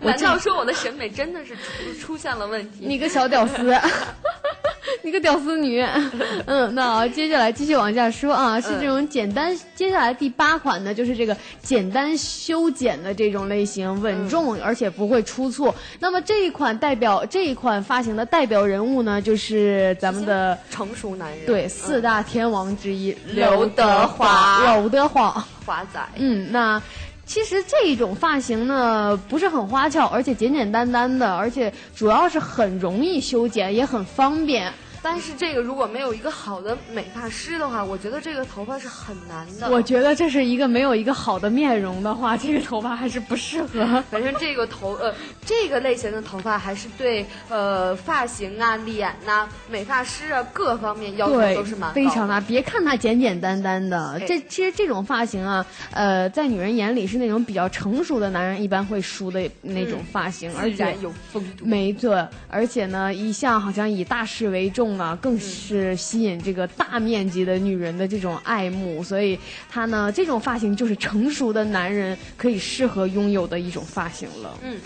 难道说我的审美真的是出出现了问题？你个小屌丝，你个屌丝女。嗯，那好，接下来继续往下说啊，是这种简单。接下来第八款呢，就是这个简单修剪的这种类型，稳重而且不会出错。那么这一款代表这一款发型的代表人物呢，就是咱们的成熟男人，对四大天王之一刘德华刘德华。华仔。嗯，那其实这一种发型呢，不是很花俏，而且简简单单的，而且主要是很容易修剪，也很方便。但是这个如果没有一个好的美发师的话，我觉得这个头发是很难的。我觉得这是一个没有一个好的面容的话，这个头发还是不适合。反正这个头呃这个类型的头发还是对呃发型啊、脸呐、美发师啊各方面要求都是蛮，非常大。别看它简简单单的，这其实这种发型啊，呃，在女人眼里是那种比较成熟的男人一般会梳的那种发型，而且有风度。没错，而且呢，一向好像以大事为重啊，更是吸引这个大面积的女人的这种爱慕，所以他呢，这种发型就是成熟的男人可以适合拥有的一种发型了。嗯。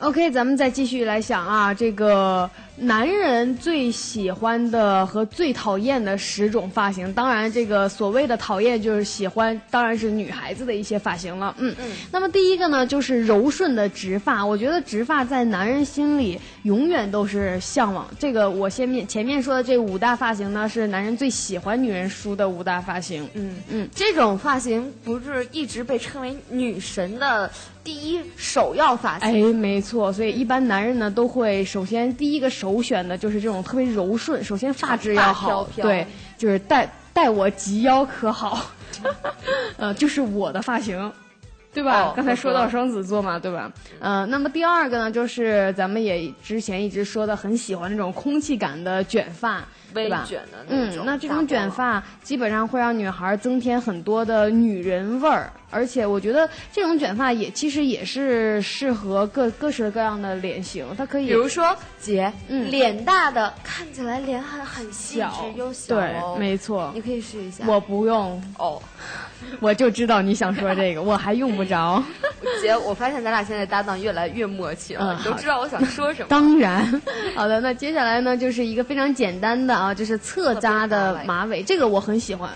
OK，咱们再继续来想啊，这个男人最喜欢的和最讨厌的十种发型。当然，这个所谓的讨厌就是喜欢，当然是女孩子的一些发型了。嗯嗯。那么第一个呢，就是柔顺的直发。我觉得直发在男人心里永远都是向往。这个我先面前面说的这五大发型呢，是男人最喜欢女人梳的五大发型。嗯嗯，这种发型不是一直被称为女神的第一首要发型？哎，没错，所以一般男人呢都会首先第一个首选的就是这种特别柔顺，首先发质要好，飘飘对，就是待待我及腰可好，呃，就是我的发型。对吧？哦刚才说到双子座嘛，对吧？呃，那么第二个呢，就是咱们也之前一直说的很喜欢那种空气感的卷发？微卷的那嗯种，那这种卷发基本上会让女孩增添很多的女人味儿，而且我觉得这种卷发也其实也是适合各各式各样的脸型，它可以比如说姐，嗯脸大的看起来脸很很小又小对哦，没错你。可以试一下。我不用，哦，我就知道你想说这个，我还用不着。姐，我发现咱俩现在搭档越来越默契了，嗯你都知道我想说什么。当然，好的，那接下来呢，就是一个非常简单的啊，就是侧扎的马尾，这个我很喜欢。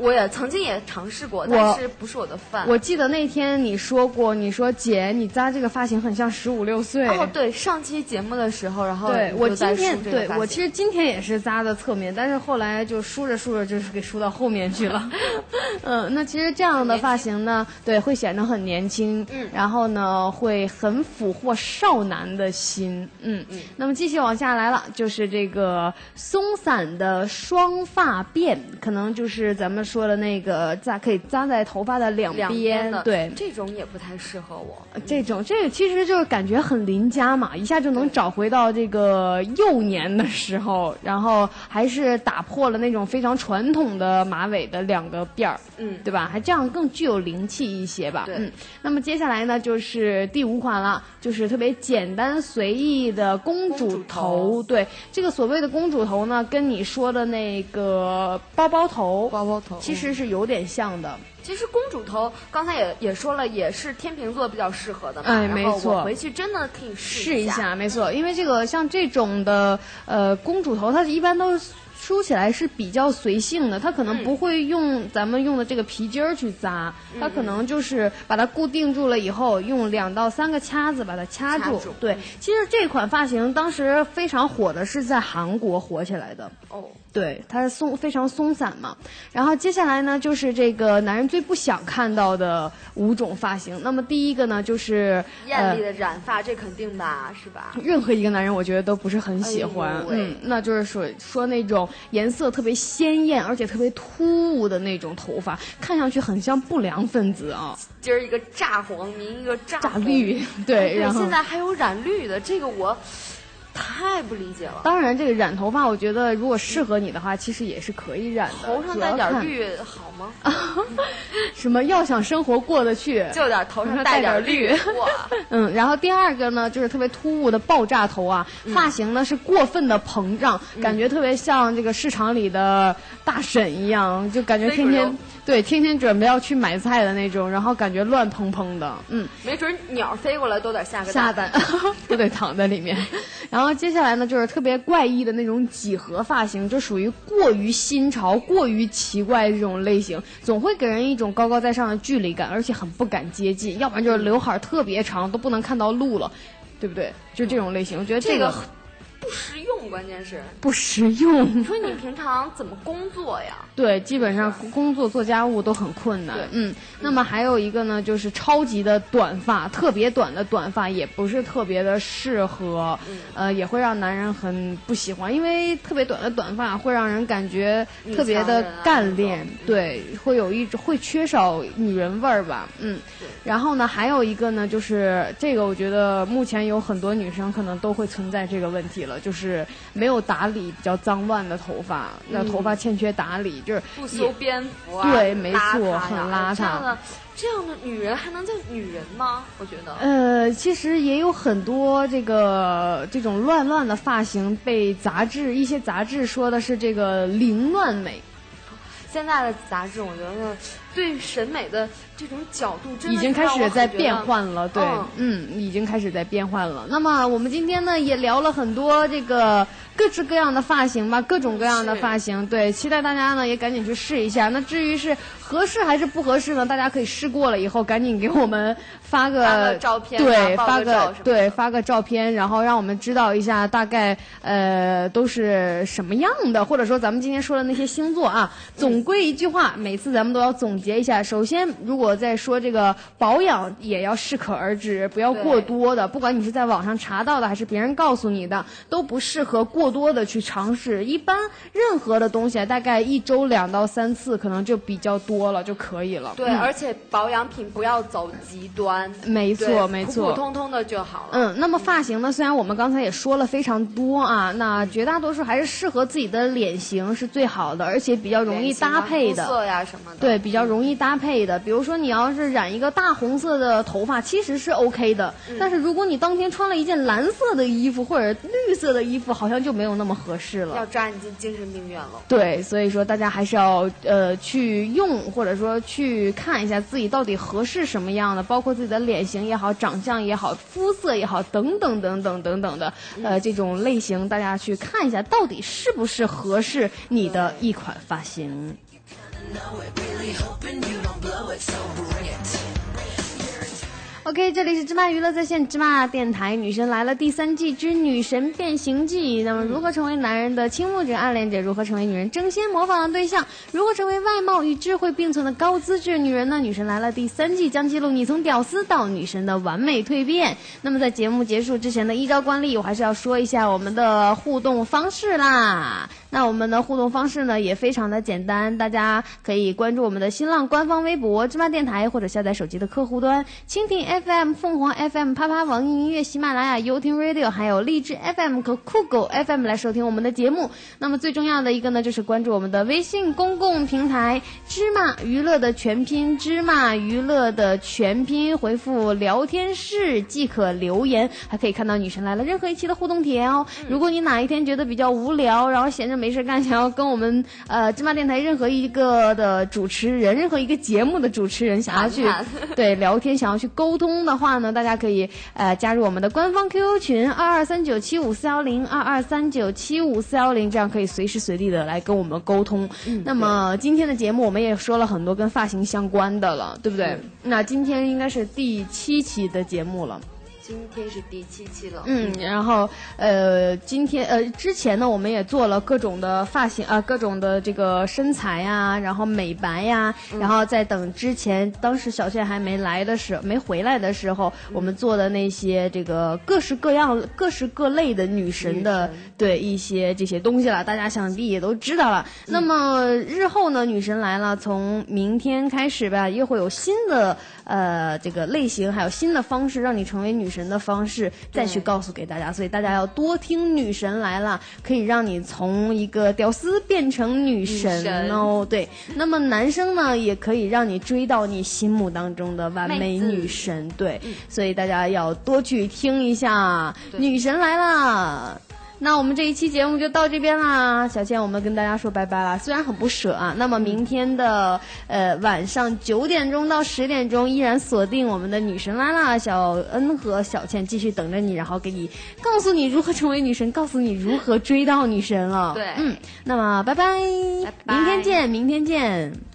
我也曾经也尝试过，但是不是我的饭。我记得那天你说过，你说姐，你扎这个发型很像十五六岁。哦，对，上期节目的时候，然后对我今天对我其实今天也是扎的侧面，但是后来就梳着梳着就是给梳到后面去了。嗯，那其实这样的发型呢，对，会显得很年轻，嗯然后呢会很俘获少男的心，嗯嗯。那么继续往下来了，就是这个松散的双发辫，可能就是咱们说的那个扎可以扎在头发的两两边的，对，这种也不太适合我。这种这个其实就是感觉很邻家嘛，一下就能找回到这个幼年的时候，然后还是打破了那种非常传统的马尾的两个辫儿，嗯对吧？还这样更具有灵气一些吧。对嗯。那么接下来呢，就是第五款了，就是特别简单随意的公主。头对，这个所谓的公主头呢，跟你说的那个包包头，包包头其实是有点像的。其实公主头刚才也也说了，也是天秤座比较适合的嘛。哎没错回去真的可以一试一下，没错，因为这个像这种的呃公主头，它一般都梳起来是比较随性的，它可能嗯不会用咱们用的这个皮筋儿去扎，它可能就是把它固定住了以后，用两到三个卡子把它掐住。掐住对，其实这款发型当时非常火的是在韩国火起来的。哦，对，它是松非常松散嘛。然后接下来呢，就是这个男人最不想看到的五种发型。那么第一个呢，就是艳丽的染发，这肯定吧，是吧？任何一个男人，我觉得都不是很喜欢。哎嗯，那就是说说那种颜色特别鲜艳，而且特别突兀的那种头发，看上去很像不良分子啊，今儿一个炸黄，明一个炸炸绿。对，然后现在还有染绿的，这个我太不理解了。当然，这个染头发，我觉得如果适合你的话，其实也是可以染的。头上带点绿好吗？什么要想生活过得去，就点头上带点点绿哇！嗯，然后第二个呢，就是特别突兀的爆炸头啊，嗯发型呢是过分的膨胀，感觉特别像这个市场里的大婶一样，就感觉天天对天天准备要去买菜的那种，然后感觉乱蓬蓬的，嗯。没准鸟飞过来都得下个下蛋 都得躺在里面。然后接下来呢，就是特别怪异的那种几何发型，就属于过于新潮、过于奇怪的这种类型，总会给人一种高高在上的距离感，而且很不敢接近。要不然就是刘海儿特别长，都不能看到路了，对不对？就这种类型，我觉得个这个不实用，关键是不实用你。说你平常怎么工作呀？对，基本上工作做家务都很困难对。嗯，那么还有一个呢，就是超级的短发，特别短的短发也不是特别的适合，嗯呃，也会让男人很不喜欢，因为特别短的短发会让人感觉特别的干练，对，会有一种会缺少女人味儿吧，嗯。然后呢，还有一个呢，就是这个，我觉得目前有很多女生可能都会存在这个问题了，就是没有打理，比较脏乱的头发，那头发欠缺打理，就是不修边幅啊，对没错邋很邋遢这样的这样的女人还能叫女人吗？我觉得。呃，其实也有很多这个这种乱乱的发型被杂志一些杂志说的是这个凌乱美，现在的杂志，我觉得对审美的这种角度真的已经开始在变换了，对，嗯嗯，已经开始在变换了。那么我们今天呢也聊了很多这个各式各样的发型吧，各种各样的发型，对，期待大家呢也赶紧去试一下。那至于是合适还是不合适呢，大家可以试过了以后赶紧给我们发个照片啊对，报发个对发个照片，然后让我们知道一下大概呃都是什么样的，或者说咱们今天说的那些星座啊。总归一句话，每次咱们都要总结一下。首先，如果在说这个保养，也要适可而止，不要过多的。不管你是在网上查到的，还是别人告诉你的，都不适合过多的去尝试。一般任何的东西啊，大概一周两到三次，可能就比较多了就可以了。对，嗯而且保养品不要走极端，没错没错普普通通的就好了。嗯，那么发型呢？虽然我们刚才也说了非常多啊，那绝大多数还是适合自己的脸型是最好的，而且比较容易搭配的。肤色呀什么的，对，比较容易搭配的。比如说，你要是染一个大红色的头发，其实是 OK 的。嗯但是如果你当天穿了一件蓝色的衣服或者绿色的衣服，好像就没有那么合适了。要抓你进精神病院了。对，所以说大家还是要呃去用，或者说去看一下自己到底合适什么样的，包括自己的脸型也好、长相也好、肤色也好，等等等等等等的，呃，这种类型大家去看一下，到底是不是合适你的一款发型。OK，这里是芝麻娱乐在线芝麻电台，《女神来了》第三季之《女神变形记》。那么，如何成为男人的倾慕者、暗恋者？如何成为女人争先模仿的对象？如何成为外貌与智慧并存的高资质女人呢？《女神来了》第三季将记录你从屌丝到女神的完美蜕变。那么，在节目结束之前的一招惯例，我还是要说一下我们的互动方式啦。那我们的互动方式呢也非常的简单，大家可以关注我们的新浪官方微博芝麻电台，或者下载手机的客户端蜻蜓 FM、凤凰 FM、啪啪网易音乐、喜马拉雅、优听 Radio，还有荔枝 FM 和酷狗 FM 来收听我们的节目。那么最重要的一个呢，就是关注我们的微信公共平台“芝麻娱乐”的全拼“芝麻娱乐”的全拼，回复聊天室即可留言，还可以看到女神来了任何一期的互动帖哦。如果你哪一天觉得比较无聊，然后闲着没事干，想要跟我们呃芝麻电台任何一个的主持人、任何一个节目的主持人想要去谈 对聊天、想要去沟通的话呢，大家可以呃加入我们的官方 QQ 群二二三九七五四幺零二二三九七五四幺零，这样可以随时随地的来跟我们沟通。那么今天的节目我们也说了很多跟发型相关的了，对不对？那今天应该是第七期的节目了。今天是第七期了，嗯，然后呃，今天呃之前呢，我们也做了各种的发型啊、各种的这个身材呀，然后美白呀，然后在等之前，当时小倩还没来的时候，没回来的时候，我们做的那些这个各式各样、各式各类的女神的对一些这些东西了，大家想必也都知道了。那么日后呢，女神来了，从明天开始吧，又会有新的呃这个类型，还有新的方式，让你成为女神的方式，再去告诉给大家。所以大家要多听女神来了，可以让你从一个屌丝变成女神哦。对，那么男生呢，也可以让你追到你心目当中的完美女神。对，所以大家要多去听一下《女神来了》。那我们这一期节目就到这边啦，小倩，我们跟大家说拜拜啦。虽然很不舍啊，那么明天的呃晚上九点钟到十点钟依然锁定我们的女神来啦，小恩和小倩继续等着你，然后给你告诉你如何成为女神，告诉你如何追到女神了。对嗯，那么拜拜，拜拜明天见，明天见。